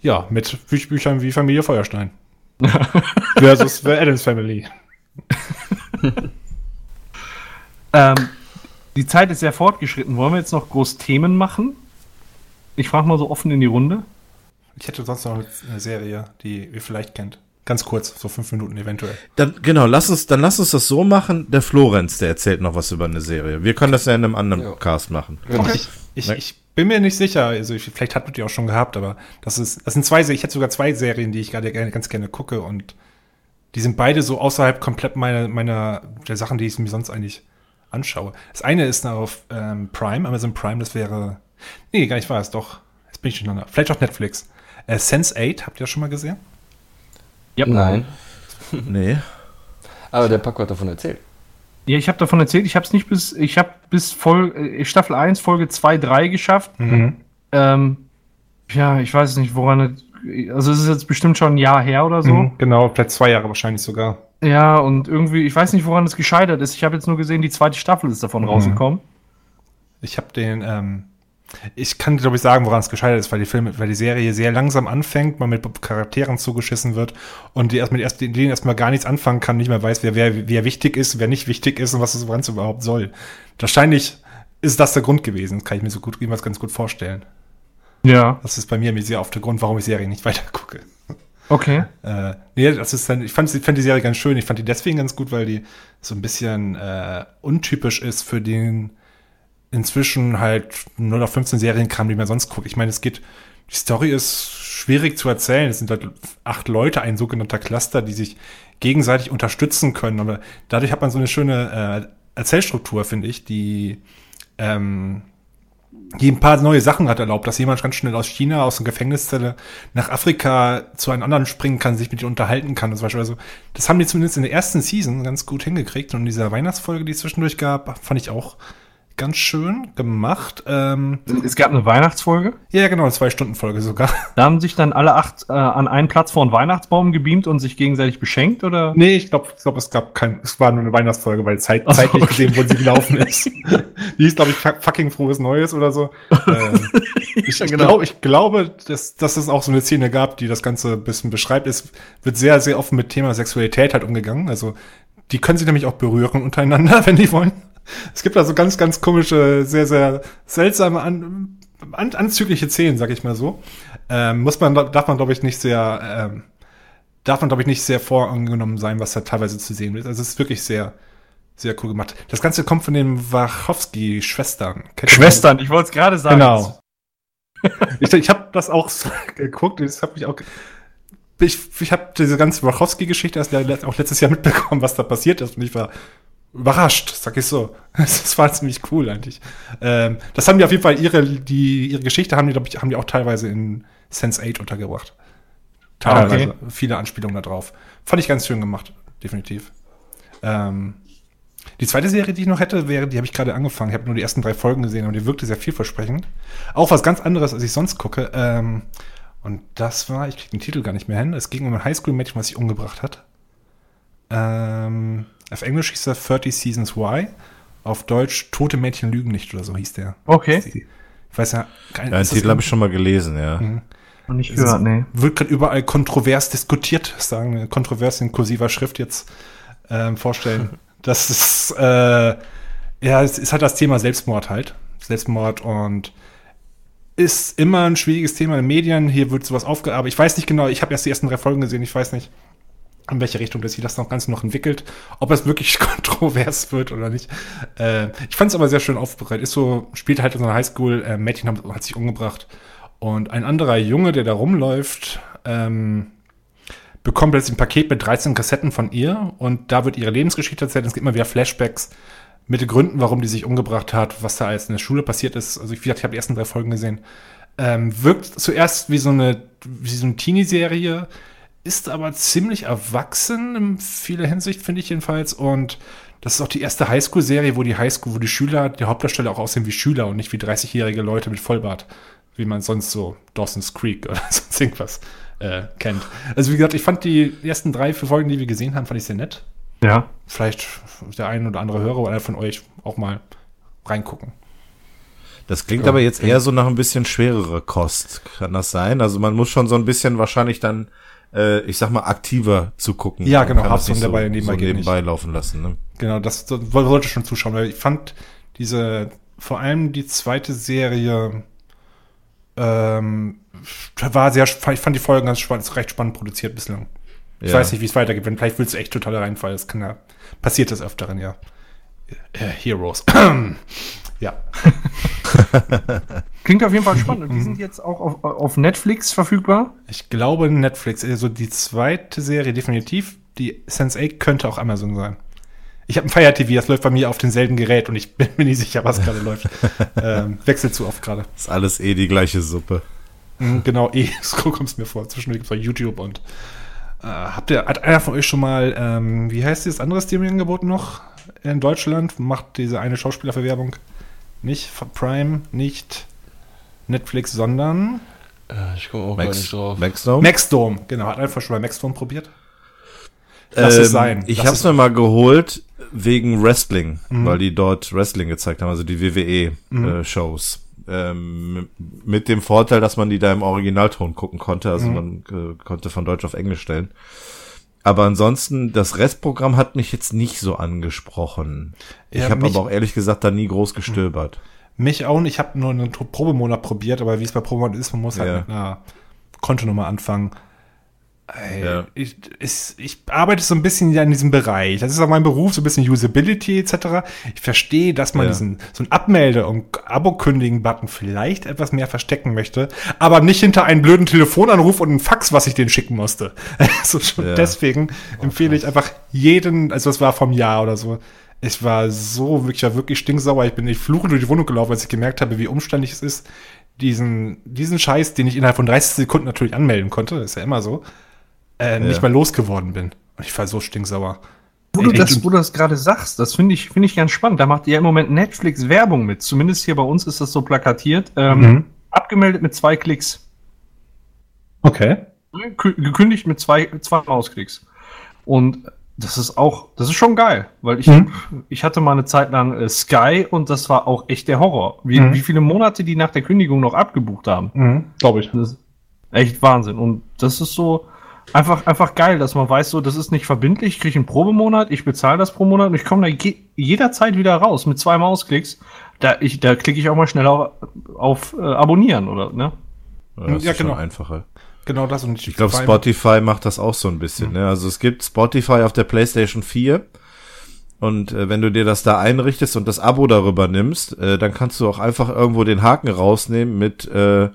Ja, mit Büch Büchern wie Familie Feuerstein. Versus The Adams Family. Ähm, die Zeit ist sehr fortgeschritten. Wollen wir jetzt noch groß Themen machen? Ich frage mal so offen in die Runde. Ich hätte sonst noch eine Serie, die ihr vielleicht kennt. Ganz kurz, so fünf Minuten eventuell. Dann, genau, lass uns, dann lass uns das so machen. Der Florenz, der erzählt noch was über eine Serie. Wir können das ja in einem anderen Cast machen. Okay. Ich, ich bin mir nicht sicher, also ich, vielleicht habt ihr die auch schon gehabt, aber das ist, das sind zwei, ich hätte sogar zwei Serien, die ich gerade gerne, ganz gerne gucke und die sind beide so außerhalb komplett meiner, meiner, der Sachen, die ich mir sonst eigentlich anschaue. Das eine ist auf ähm, Prime, Amazon Prime, das wäre, nee, gar nicht wahr, ist doch, jetzt bin ich durcheinander, vielleicht auch Netflix. Äh, Sense8, habt ihr das schon mal gesehen? Ja. Nein. nee. Aber der Paco hat davon erzählt. Ja, ich habe davon erzählt, ich habe es nicht bis, ich habe bis Vol äh, Staffel 1, Folge 2, 3 geschafft. Mhm. Ähm, ja, ich weiß nicht, woran es, also es ist jetzt bestimmt schon ein Jahr her oder so. Mhm, genau, vielleicht zwei Jahre wahrscheinlich sogar. Ja, und irgendwie, ich weiß nicht, woran es gescheitert ist. Ich habe jetzt nur gesehen, die zweite Staffel ist davon Mhm. rausgekommen. Ich habe den, ähm, ich kann glaube ich sagen, woran es gescheitert ist, weil die Filme, weil die Serie sehr langsam anfängt, man mit Charakteren zugeschissen wird und die erst mit erst, denen erstmal gar nichts anfangen kann, nicht mehr weiß, wer, wer, wer wichtig ist, wer nicht wichtig ist und was es überhaupt soll. Wahrscheinlich ist das der Grund gewesen, das kann ich mir so gut, jedenfalls ganz gut vorstellen. Ja. Das ist bei mir sehr oft der Grund, warum ich Serien nicht weiter gucke. Okay. Äh, nee, das ist dann, ich fand, fand die Serie ganz schön. Ich fand die deswegen ganz gut, weil die so ein bisschen äh, untypisch ist für den inzwischen halt 0 auf 15 Serienkram, die man sonst guckt. Ich meine, es geht, die Story ist schwierig zu erzählen. Es sind halt acht Leute, ein sogenannter Cluster, die sich gegenseitig unterstützen können. Aber dadurch hat man so eine schöne äh, Erzählstruktur, finde ich, die ähm, die ein paar neue Sachen hat erlaubt, dass jemand ganz schnell aus China, aus einer Gefängniszelle nach Afrika zu einem anderen springen kann, sich mit ihm unterhalten kann. Das. Also, das haben die zumindest in der ersten Season ganz gut hingekriegt. Und in dieser Weihnachtsfolge, die es zwischendurch gab, fand ich auch ganz schön gemacht. Ähm, Es gab eine Weihnachtsfolge. ja, genau, eine Zwei-Stunden-Folge sogar. Da haben sich dann alle acht äh, an einen Platz vor einen Weihnachtsbaum gebeamt und sich gegenseitig beschenkt, oder? Nee, ich glaube, ich glaub, es gab kein, es war nur eine Weihnachtsfolge, weil zeit, Ach zeitlich okay. gesehen, wo sie gelaufen ist. Die hieß, glaube ich, fuck- fucking frohes Neues oder so. ähm, ich, ich, genau. glaub, ich glaube, dass, dass es auch so eine Szene gab, die das Ganze ein bisschen beschreibt. Es wird sehr, sehr offen mit Thema Sexualität halt umgegangen. Also, die können sich nämlich auch berühren untereinander, wenn die wollen. Es gibt also ganz, ganz komische, sehr, sehr seltsame, an, an, anzügliche Szenen, sag ich mal so. Ähm, muss man, darf man, glaube ich, nicht sehr, ähm, darf man, glaube ich, nicht sehr vorangenommen sein, was da teilweise zu sehen ist. Also es ist wirklich sehr, sehr cool gemacht. Das Ganze kommt von den Wachowski-Schwestern. Schwestern, ich wollte es gerade sagen. Genau. ich ich habe das auch so geguckt, das habe ich auch. Ich, ich habe diese ganze Wachowski-Geschichte erst auch letztes Jahr mitbekommen, was da passiert ist, und ich war überrascht, sag ich so. Das war ziemlich cool eigentlich. Ähm, das haben die auf jeden Fall ihre, die, ihre Geschichte haben die, glaube ich, haben die auch teilweise in Sense 8 untergebracht. Teilweise okay. viele Anspielungen da drauf. Fand ich ganz schön gemacht, definitiv. Ähm, die zweite Serie, die ich noch hätte, wäre, die habe ich gerade angefangen. Ich habe nur die ersten drei Folgen gesehen, aber die wirkte sehr vielversprechend. Auch was ganz anderes, als ich sonst gucke. Ähm, und das war, ich kriege den Titel gar nicht mehr hin. Es ging um ein Highschool-Mädchen, was sich umgebracht hat. Ähm, auf Englisch hieß er 30 Seasons Why. Auf Deutsch Tote Mädchen lügen nicht oder so hieß der. Okay. Ich weiß ja, kein, Ja, den Titel habe ich schon mal gelesen, ja. Mhm. Noch nicht gehört, nee. Wird gerade überall kontrovers diskutiert, sagen wir, kontrovers in kursiver Schrift jetzt ähm, vorstellen. das ist, äh, ja, es ist halt das Thema Selbstmord halt. Selbstmord und ist immer ein schwieriges Thema in den Medien. Hier wird sowas aufgearbeitet. Ich weiß nicht genau, ich habe erst die ersten drei Folgen gesehen, ich weiß nicht, in welche Richtung das sich das noch Ganze noch entwickelt. Ob es wirklich kontrovers wird oder nicht. Äh, ich fand es aber sehr schön aufbereitet. Ist so, spielt halt in so einer Highschool, äh, Mädchen hat, hat sich umgebracht. Und ein anderer Junge, der da rumläuft, ähm, bekommt plötzlich ein Paket mit 13 Kassetten von ihr und da wird ihre Lebensgeschichte erzählt. Es gibt immer wieder Flashbacks, mit Gründen, warum die sich umgebracht hat, was da alles in der Schule passiert ist. Also wie gesagt, ich habe die ersten drei Folgen gesehen. Ähm, wirkt zuerst wie so eine, wie so eine Teenie-Serie, ist aber ziemlich erwachsen in vieler Hinsicht, finde ich jedenfalls. Und das ist auch die erste Highschool-Serie, wo die Highschool, wo die Schüler, die Hauptdarsteller auch aussehen wie Schüler und nicht wie 30-jährige Leute mit Vollbart, wie man sonst so Dawson's Creek oder sonst irgendwas äh, kennt. Also wie gesagt, ich fand die ersten drei, vier Folgen, die wir gesehen haben, fand ich sehr nett. Ja. Vielleicht der ein oder andere Hörer oder einer von euch auch mal reingucken. Das klingt Ja. aber jetzt eher so nach ein bisschen schwerere Kost. Kann das sein? Also man muss schon so ein bisschen wahrscheinlich dann, äh, ich sag mal, aktiver zugucken. Ja, Man genau, Haftung nicht dabei so, nebenbei so nebenbei nicht. laufen lassen. Ne? Genau, das, das wollte ich schon zuschauen, weil ich fand diese, vor allem die zweite Serie, ähm, war sehr, ich fand die Folgen ganz spannend, ist recht spannend produziert bislang. Ich Ja. weiß nicht, wie es weitergeht. Wenn vielleicht willst du echt total reinfallen, das kann ja, passiert das öfteren, ja. Äh, Heroes. ja. Klingt auf jeden Fall spannend. Und die sind jetzt auch auf, auf Netflix verfügbar. Ich glaube Netflix, also die zweite Serie definitiv. Die Sense8 könnte auch Amazon sein. Ich habe ein Fire TV, das läuft bei mir auf demselben Gerät und ich bin mir nicht sicher, was gerade läuft. Ähm, wechselt zu oft gerade. Ist alles eh die gleiche Suppe. Mhm, Genau, eh, so kommt es mir vor. Zwischendurch gibt es YouTube und äh, habt ihr, hat einer von euch schon mal, ähm, wie heißt dieses andere Streaming-Angebot noch in Deutschland? Macht diese eine Schauspielerverwerbung nicht Prime, nicht Netflix, sondern Äh, ich komme auch Max- gar nicht drauf. Maxdome? Maxdome. Genau, hat einfach schon mal Maxdome probiert? Lass es Ähm, sein. Ich habe es es mir mal geholt wegen Wrestling, Mhm. weil die dort Wrestling gezeigt haben, also die Mhm. WWE-Shows. ähm, mit dem Vorteil, dass man die da im Originalton gucken konnte, also Mhm. man äh, konnte von Deutsch auf Englisch stellen. Aber ansonsten, das Restprogramm hat mich jetzt nicht so angesprochen. Ich Ja, habe aber auch ehrlich gesagt da nie groß gestöbert. Mich auch nicht. Ich habe nur einen Probemonat probiert, aber wie es bei Probemonat ist, man muss halt Ja. mit einer Kontonummer anfangen. Ey, Ja. ich, ich, ich arbeite so ein bisschen ja in diesem Bereich. Das ist auch mein Beruf, so ein bisschen Usability etc. Ich verstehe, dass man Ja. diesen so ein Abmelde- und Abo-Kündigen-Button vielleicht etwas mehr verstecken möchte, aber nicht hinter einen blöden Telefonanruf und einen Fax, was ich den schicken musste. Also schon Ja. deswegen empfehle ich einfach jeden, also das war vom Jahr oder so. Ich war so wirklich, wirklich stinksauer. Ich bin nicht fluchend durch die Wohnung gelaufen, als ich gemerkt habe, wie umständlich es ist, diesen, diesen Scheiß, den ich innerhalb von 30 Sekunden natürlich anmelden konnte, ist ja immer so, äh, nicht mal losgeworden bin. Und ich war so stinksauer. Wo du das, wo du das gerade sagst, das finde ich, finde ich ganz spannend. Da macht ja im Moment Netflix Werbung mit. Zumindest hier bei uns ist das so plakatiert. Ähm, Mhm. Abgemeldet mit zwei Klicks. Okay. Kü- Gekündigt mit zwei, zwei Mausklicks. Und das ist auch, das ist schon geil, weil ich, Mhm. ich hatte mal eine Zeit lang äh, Sky und das war auch echt der Horror. Wie, Mhm. wie viele Monate die nach der Kündigung noch abgebucht haben. Mhm, Glaube ich. Das ist echt Wahnsinn. Und das ist so einfach, einfach geil, dass man weiß, so, das ist nicht verbindlich. Ich kriege einen Probemonat, ich bezahle das pro Monat und ich komme da je, jederzeit wieder raus mit zwei Mausklicks. Da, ich, da klicke ich auch mal schneller auf, auf äh, Abonnieren, oder? Ne? Ja, das Ja, ist schon genau. einfacher. Genau das. Und Ich glaube, vor allem- Spotify macht das auch so ein bisschen. Ne? Also es gibt Spotify auf der PlayStation 4. Und äh, wenn du dir das da einrichtest und das Abo darüber nimmst, äh, dann kannst du auch einfach irgendwo den Haken rausnehmen mit, äh,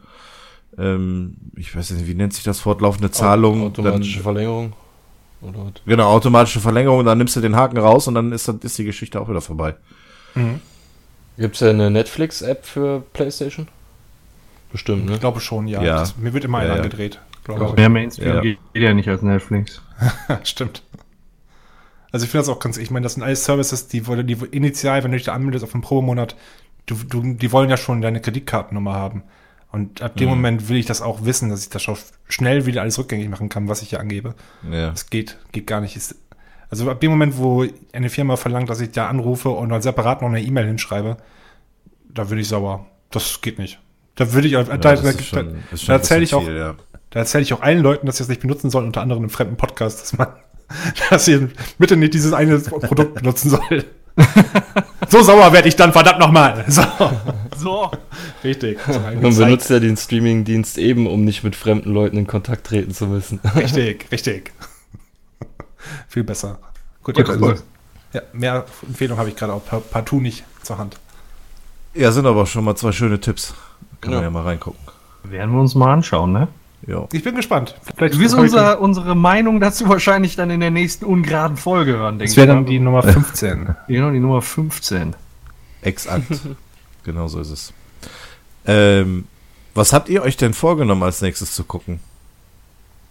ähm, ich weiß nicht, wie nennt sich das, fortlaufende Zahlung. Automatische dann, Verlängerung. Oder was? genau, automatische Verlängerung, dann nimmst du den Haken raus und dann ist, dann ist die Geschichte auch wieder vorbei. Gibt es ja eine Netflix-App für PlayStation? Bestimmt, ne? Ich glaube schon, ja. Ja. Das, mir wird immer Ja, einer ja. angedreht. glaube Mehr Mainstream Ja. geht ja nicht als Netflix. Stimmt. Also ich finde das auch ganz, ich meine, das sind alles Services, die wollen, die initial, wenn du dich da anmeldest auf einen Probemonat, du, du, die wollen ja schon deine Kreditkartennummer haben. Und ab dem Mhm. Moment will ich das auch wissen, dass ich das schon schnell wieder alles rückgängig machen kann, was ich hier angebe. Ja. Das geht, geht gar nicht. Ist, also ab dem Moment, wo eine Firma verlangt, dass ich da anrufe und dann separat noch eine E-Mail hinschreibe, da würde ich sauer. Das geht nicht. Da würde ich, da, da, das da, schon- da, da erzähle ich auch, viel, ja. da erzähle ich auch allen Leuten, dass sie es nicht benutzen sollen, unter anderem im fremden Podcast, dass man, dass sie bitte nicht dieses eine Produkt benutzen soll. so sauer werde ich dann, verdammt nochmal. So. So. Richtig. Man benutzt ja den Streaming-Dienst eben, um nicht mit fremden Leuten in Kontakt treten zu müssen. Richtig, richtig. Viel besser. Gut, Ja, ja, cool. ja, mehr Empfehlungen habe ich gerade auch par- partout nicht zur Hand. Ja, sind aber schon mal zwei schöne Tipps. Kann man Ja. ja mal reingucken. Werden wir uns mal anschauen, ne? Ja. Ich bin gespannt. Vielleicht du wirst unser, unsere Meinung dazu wahrscheinlich dann in der nächsten ungeraden Folge hören, denke ich. Das wäre dann die Nummer 15. genau, die Nummer 15. Exakt. genau so ist es. Ähm, was habt ihr euch denn vorgenommen, als nächstes zu gucken?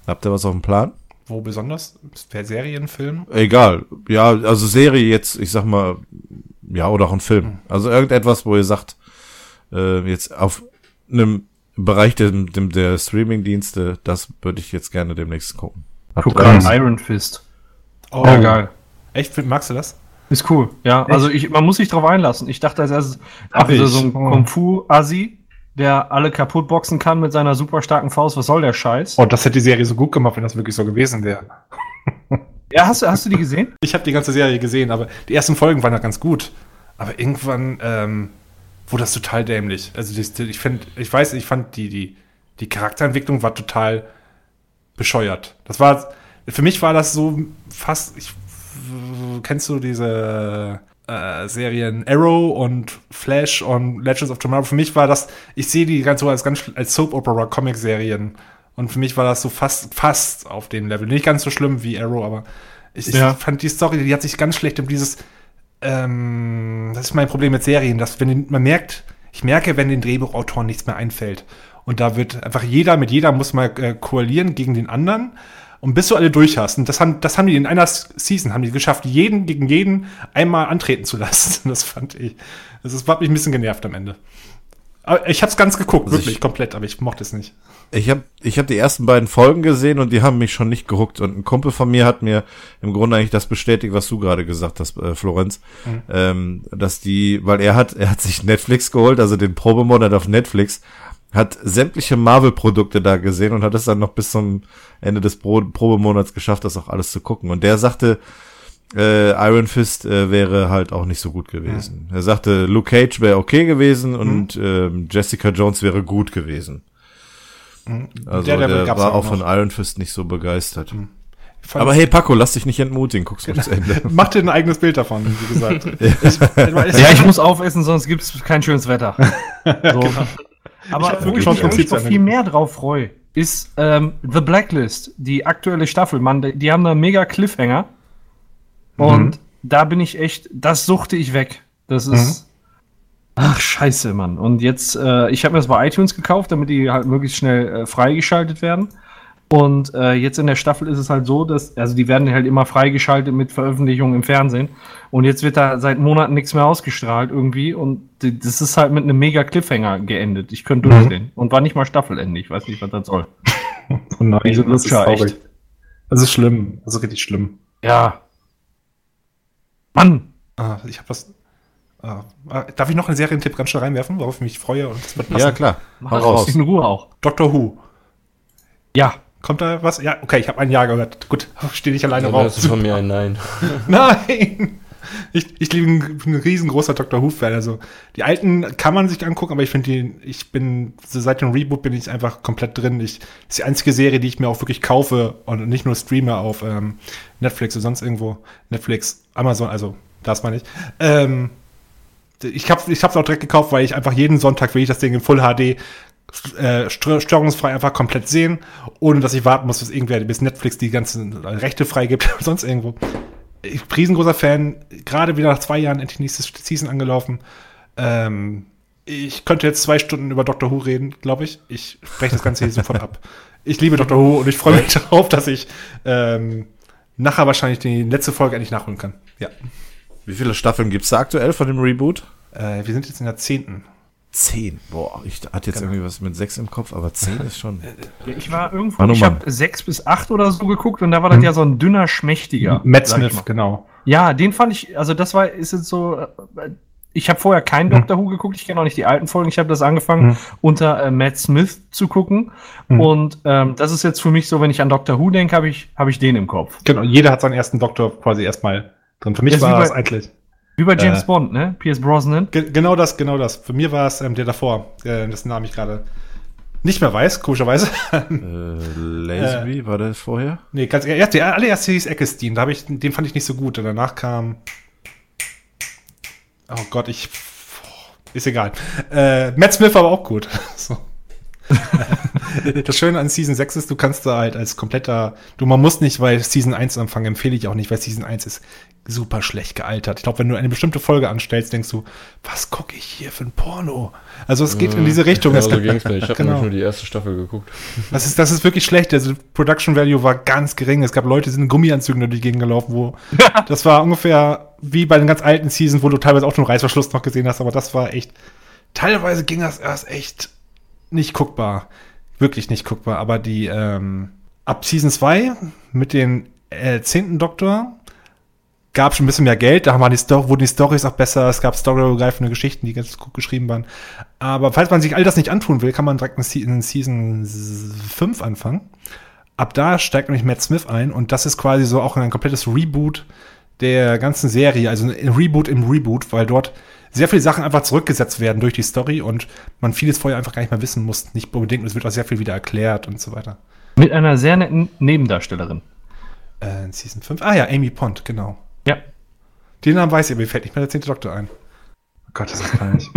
Habt ihr was auf dem Plan? Wo besonders? Per Serienfilm? Egal. Ja, also Serie jetzt, ich sag mal, ja, oder auch ein Film. Hm. Also irgendetwas, wo ihr sagt, äh, jetzt auf einem Bereich der, der Streaming-Dienste, das würde ich jetzt gerne demnächst gucken. Guck an, Iron Fist. Oh, ja, geil. Echt? Magst du das? Ist cool, ja. Echt? Also ich, man muss sich drauf einlassen. Ich dachte als erstes, ach, ist so ein oh. Kung Fu-Assi, der alle kaputt boxen kann mit seiner super starken Faust. Was soll der Scheiß? Oh, das hätte die Serie so gut gemacht, wenn das wirklich so gewesen wäre. ja, hast du, hast du die gesehen? Ich habe die ganze Serie gesehen, aber die ersten Folgen waren ja ganz gut. Aber irgendwann ähm, wurde das total dämlich. Also ich finde, ich weiß, ich fand die, die, die Charakterentwicklung war total bescheuert. Das war, für mich war das so fast, ich, kennst du diese äh, Serien Arrow und Flash und Legends of Tomorrow? Für mich war das, ich sehe die ganz so als ganz als Soap Opera Comic Serien und für mich war das so fast fast auf dem Level. Nicht ganz so schlimm wie Arrow, aber ich, ja. ich fand die Story, die hat sich ganz schlecht um dieses ähm, das ist mein Problem mit Serien, dass wenn man merkt, ich merke, wenn den Drehbuchautoren nichts mehr einfällt. Und da wird einfach jeder, mit jeder muss mal äh, koalieren gegen den anderen. Und bis du alle durch hast. Und das haben, das haben die in einer Season, haben die geschafft, jeden gegen jeden einmal antreten zu lassen. Das fand ich. Das ist, hat mich ein bisschen genervt am Ende. Ich habe es ganz geguckt, also wirklich, ich, komplett, aber ich mochte es nicht. Ich habe ich hab die ersten beiden Folgen gesehen und die haben mich schon nicht gehuckt. Und ein Kumpel von mir hat mir im Grunde eigentlich das bestätigt, was du gerade gesagt hast, äh, Florenz. Mhm. Ähm, dass die, weil er hat, er hat sich Netflix geholt, also den Probemonat auf Netflix, hat sämtliche Marvel-Produkte da gesehen und hat es dann noch bis zum Ende des Pro Probemonats geschafft, das auch alles zu gucken. Und der sagte, äh, Iron Fist äh, wäre halt auch nicht so gut gewesen. Ja. Er sagte, Luke Cage wäre okay gewesen mhm. und äh, Jessica Jones wäre gut gewesen. Mhm. Also der, der, der war auch von Iron Fist nicht so begeistert. Mhm. Aber hey Paco, lass dich nicht entmutigen, guckst du bis Ende. Mach dir ein eigenes Bild davon, wie gesagt. ja, ich muss aufessen, sonst gibt es kein schönes Wetter. So. Genau. Aber wirklich, wo ich mich noch viel mehr drauf freue, ist ähm, The Blacklist, die aktuelle Staffel. Mann, die haben da mega Cliffhanger. Und mhm. da bin ich echt, das suchte ich weg. Das ist. Mhm. Ach, scheiße, Mann. Und jetzt, äh, ich habe mir das bei iTunes gekauft, damit die halt möglichst schnell äh, freigeschaltet werden. Und äh, jetzt in der Staffel ist es halt so, dass, also die werden halt immer freigeschaltet mit Veröffentlichungen im Fernsehen. Und jetzt wird da seit Monaten nichts mehr ausgestrahlt irgendwie. Und das ist halt mit einem mega Cliffhanger geendet. Ich könnte mhm. durchsehen. Und war nicht mal Staffelende. Ich weiß nicht, was das soll. oh nein, Diese das ist traurig. Das ist schlimm. Das ist richtig schlimm. Ja, Mann! Ah, ich habe was. Ah, ah, darf ich noch einen Serientipp ganz schnell reinwerfen, worauf ich mich freue? Und das wird passen? Ja, klar. Mach Hau raus. In Ruhe auch. Doctor Who. Ja. Kommt da was? Ja, okay, ich habe ein Ja gehört. Gut, stehe ich alleine ja, raus. Das ist von mir ein Nein. Nein! Ich, ich liebe ein, ein riesengroßer Dr. Who-Fan. Also die alten kann man sich angucken, aber ich finde die, ich bin, so seit dem Reboot bin ich einfach komplett drin. Ich, das ist die einzige Serie, die ich mir auch wirklich kaufe und nicht nur streame auf ähm, Netflix oder sonst irgendwo. Netflix, Amazon, also das meine ich. Ähm, ich habe ich hab's auch direkt gekauft, weil ich einfach jeden Sonntag will ich das Ding in Full HD äh, störungsfrei einfach komplett sehen, ohne dass ich warten muss, dass irgendwer bis Netflix die ganzen Rechte freigibt oder sonst irgendwo ich riesengroßer Fan, gerade wieder nach zwei Jahren endlich nächstes Season angelaufen. Ähm, ich könnte jetzt zwei Stunden über Doctor Who reden, glaube ich. Ich spreche das Ganze hier sofort ab. Ich liebe Doctor Who und ich freue mich darauf, dass ich ähm, nachher wahrscheinlich die letzte Folge endlich nachholen kann. Ja. Wie viele Staffeln gibt es da aktuell von dem Reboot? Äh, wir sind jetzt in der zehnten. Zehn. Boah, ich hatte jetzt genau. irgendwie was mit sechs im Kopf, aber zehn ist schon. Ich war irgendwo, Mann, ich habe sechs bis acht oder so geguckt und da war das hm. ja so ein dünner, schmächtiger. Matt Smith, genau. Ja, den fand ich, also das war, ist jetzt so, äh, ich habe vorher keinen hm. Doctor Who geguckt, ich kenne auch nicht die alten Folgen, ich habe das angefangen hm. unter äh, Matt Smith zu gucken hm. und ähm, das ist jetzt für mich so, wenn ich an Doctor Who denke, habe ich, hab ich den im Kopf. Genau, jeder hat seinen ersten Doktor quasi erstmal drin. Für mich das war das eigentlich. Wie bei James äh, Bond, ne? Pierce Brosnan. Ge genau das, genau das. Für mir war es ähm, der davor, äh, dessen Namen ich gerade nicht mehr weiß, komischerweise. äh, Lazenby, äh, war das vorher? Nee, ganz ehrlich, der allererste hieß Eckestein, da ich, den fand ich nicht so gut. Und danach kam. Oh Gott, ich. Ist egal. Äh, Matt Smith war aber auch gut. so. das Schöne an Season 6 ist, du kannst da halt als kompletter, du, man muss nicht, weil Season 1 anfangen, empfehle ich auch nicht, weil Season 1 ist super schlecht gealtert. Ich glaube, wenn du eine bestimmte Folge anstellst, denkst du, was gucke ich hier für ein Porno? Also es geht in diese Richtung. Ja, so ging's mir. Ich habe genau. nämlich nur die erste Staffel geguckt. Das ist, das ist wirklich schlecht. Also Production Value war ganz gering. Es gab Leute, die sind in Gummianzügen durch die Gegend gelaufen, wo das war ungefähr wie bei den ganz alten Seasons, wo du teilweise auch schon Reißverschluss noch gesehen hast, aber das war echt, teilweise ging das erst echt nicht guckbar. Wirklich nicht guckbar. Aber die, ähm, ab Season 2 mit den äh, zehnten Doktor gab schon ein bisschen mehr Geld, da waren die Story, wurden die Stories auch besser, es gab storyübergreifende Geschichten, die ganz gut geschrieben waren. Aber falls man sich all das nicht antun will, kann man direkt in Season 5 anfangen. Ab da steigt nämlich Matt Smith ein und das ist quasi so auch ein komplettes Reboot der ganzen Serie, also ein Reboot im Reboot, weil dort sehr viele Sachen einfach zurückgesetzt werden durch die Story und man vieles vorher einfach gar nicht mehr wissen muss, nicht unbedingt, es wird auch sehr viel wieder erklärt und so weiter. Mit einer sehr netten Nebendarstellerin. Äh, in Season 5, ah ja, Amy Pond, genau. Den Namen weiß ich, aber mir fällt nicht mehr der zehnte Doktor ein. Oh Gott, das ist peinlich.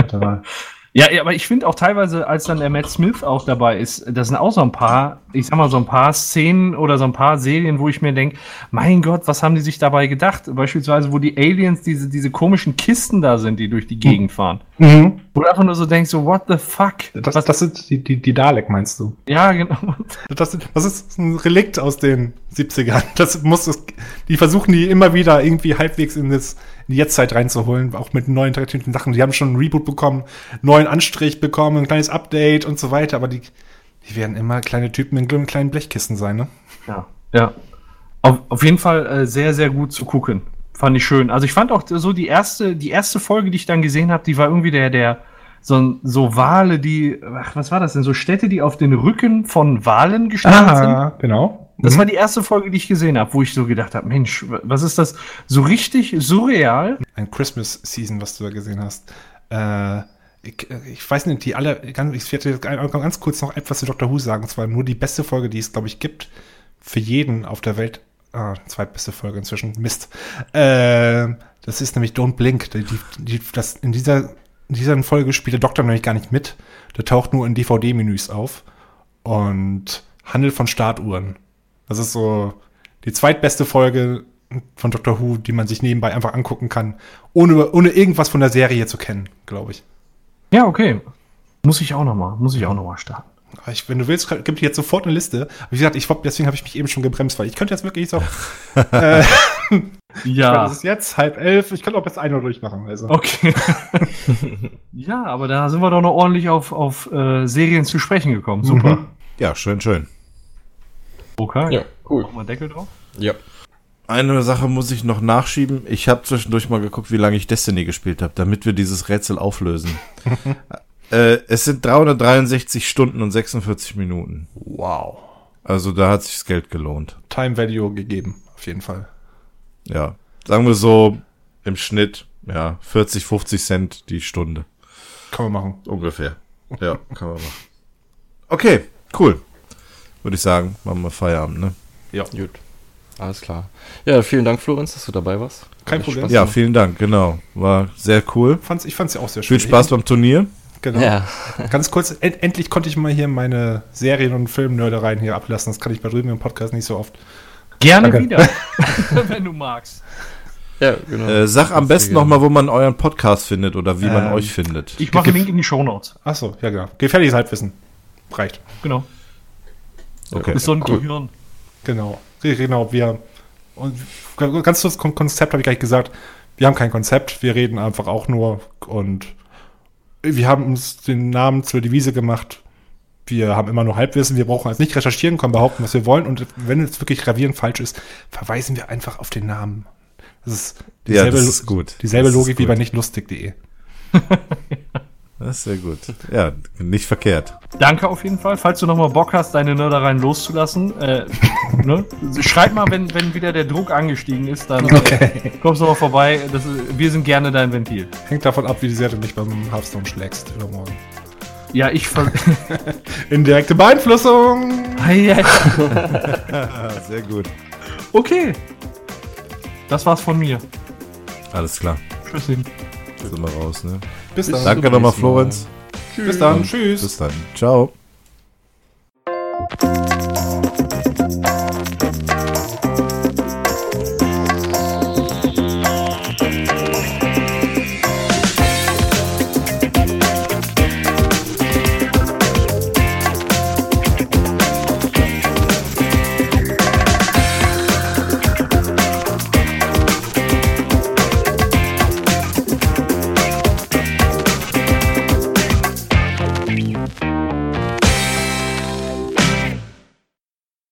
Ja, aber ich finde auch teilweise, als dann der Matt Smith auch dabei ist, das sind auch so ein paar, ich sag mal, so ein paar Szenen oder so ein paar Serien, wo ich mir denke, mein Gott, was haben die sich dabei gedacht? Beispielsweise, wo die Aliens diese, diese komischen Kisten da sind, die durch die Gegend fahren. Mhm. Wo du einfach nur so denkst, so, what the fuck? Das, das sind die, die, die Dalek, meinst du? Ja, genau. Das, das ist ein Relikt aus den 70ern. Das muss es, die versuchen die immer wieder irgendwie halbwegs in, das, in die Jetztzeit reinzuholen, auch mit neuen kreativen Sachen. Die haben schon einen Reboot bekommen, neuen Anstrich bekommen, ein kleines Update und so weiter, aber die, die werden immer kleine Typen in kleinen- Blechkisten sein, ne? Ja. Ja. Auf, auf jeden Fall äh, sehr, sehr gut zu gucken. Fand ich schön. Also ich fand auch so die erste, die erste Folge, die ich dann gesehen habe, die war irgendwie der, der, so, so Wale, die, ach, was war das denn? So Städte, die auf den Rücken von Walen gestartet sind. genau. Das war die erste Folge, die ich gesehen habe, wo ich so gedacht habe, Mensch, was ist das? So richtig surreal. Ein Christmas Season, was du da gesehen hast. Äh, ich, ich weiß nicht, die alle, ganz, ich werde jetzt ganz ganz kurz noch etwas zu Dr. Who sagen, und zwar nur die beste Folge, die es, glaube ich, gibt, für jeden auf der Welt. Ah, zweitbeste Folge inzwischen. Mist. Äh, das ist nämlich Don't Blink. Die, die, die, das, in, dieser, in dieser Folge spielt der Doktor nämlich gar nicht mit. Der taucht nur in DVD-Menüs auf und handelt von Startuhren. Das ist so die zweitbeste Folge von Doctor Who, die man sich nebenbei einfach angucken kann, ohne, ohne irgendwas von der Serie zu kennen, glaube ich. Ja, okay. Muss ich auch noch mal, muss ich auch noch mal starten. Aber Ich, wenn du willst, gibt dir jetzt sofort eine Liste. Wie gesagt, ich, deswegen habe ich mich eben schon gebremst, weil ich könnte jetzt wirklich so. äh, Ja. Es ist jetzt halb elf. Ich könnte auch bis ein Uhr durchmachen. Also. Okay. ja, aber da sind wir doch noch ordentlich auf, auf äh, Serien zu sprechen gekommen. Super. Mhm. Ja, schön, schön. Okay. Ja, cool. Machen wir Deckel drauf? Ja. Eine Sache muss ich noch nachschieben. Ich habe zwischendurch mal geguckt, wie lange ich Destiny gespielt habe, damit wir dieses Rätsel auflösen. Äh, es sind 363 Stunden und 46 Minuten. Wow. Also da hat sich das Geld gelohnt. Time Value gegeben, auf jeden Fall. Ja, sagen wir so im Schnitt, ja, 40, 50 Cent die Stunde. Kann man machen. Ungefähr. Ja, kann man machen. Okay, cool. Würde ich sagen, machen wir Feierabend, ne? Ja. Gut. Alles klar. Ja, vielen Dank, Florenz, dass du dabei warst. Kein Problem. Spaß Ja, vielen Dank, genau. War sehr cool. Fand's, ich fand es ja auch sehr schön. Viel Spaß beim Turnier. Genau. Ja. Ganz kurz, end, endlich konnte ich mal hier meine Serien- und Filmnördereien hier ablassen. Das kann ich bei drüben im Podcast nicht so oft. Gerne Danke. wieder. Wenn du magst. Ja, genau. Äh, sag am besten nochmal, wo man euren Podcast findet oder wie man Ähm, euch findet. Ich mache einen Link in die Shownotes. Achso, ja genau. Gefährliches Halbwissen. Reicht. Genau. Okay. Ist so ein cool. Gehirn. Genau. Genau, wir. Und ganz kurz Kon- Konzept habe ich gleich gesagt. Wir haben kein Konzept, wir reden einfach auch nur und wir haben uns den Namen zur Devise gemacht. Wir haben immer nur Halbwissen, wir brauchen also nicht recherchieren, können behaupten, was wir wollen und wenn es wirklich gravierend falsch ist, verweisen wir einfach auf den Namen. Das ist Ja, dieselbe, das ist gut. dieselbe Das Logik wie gut. bei nichtlustig.de. Das ist sehr gut. Ja, nicht verkehrt. Danke auf jeden Fall. Falls du nochmal Bock hast, deine Nördereien loszulassen, äh, ne? schreib mal, wenn, wenn wieder der Druck angestiegen ist, dann Okay. äh, kommst du mal vorbei. Das ist, wir sind gerne dein Ventil. Hängt davon ab, wie sehr du mich beim Hearthstone schlägst übermorgen. Ja, ich ver Indirekte Beeinflussung! Ei, ei. sehr gut. Okay. Das war's von mir. Alles klar. Tschüssi. Sind wir raus, ne? Bis dann. Danke nochmal, Florenz. Bis dann. Tschüss. Bis dann. Ciao. Tschüss.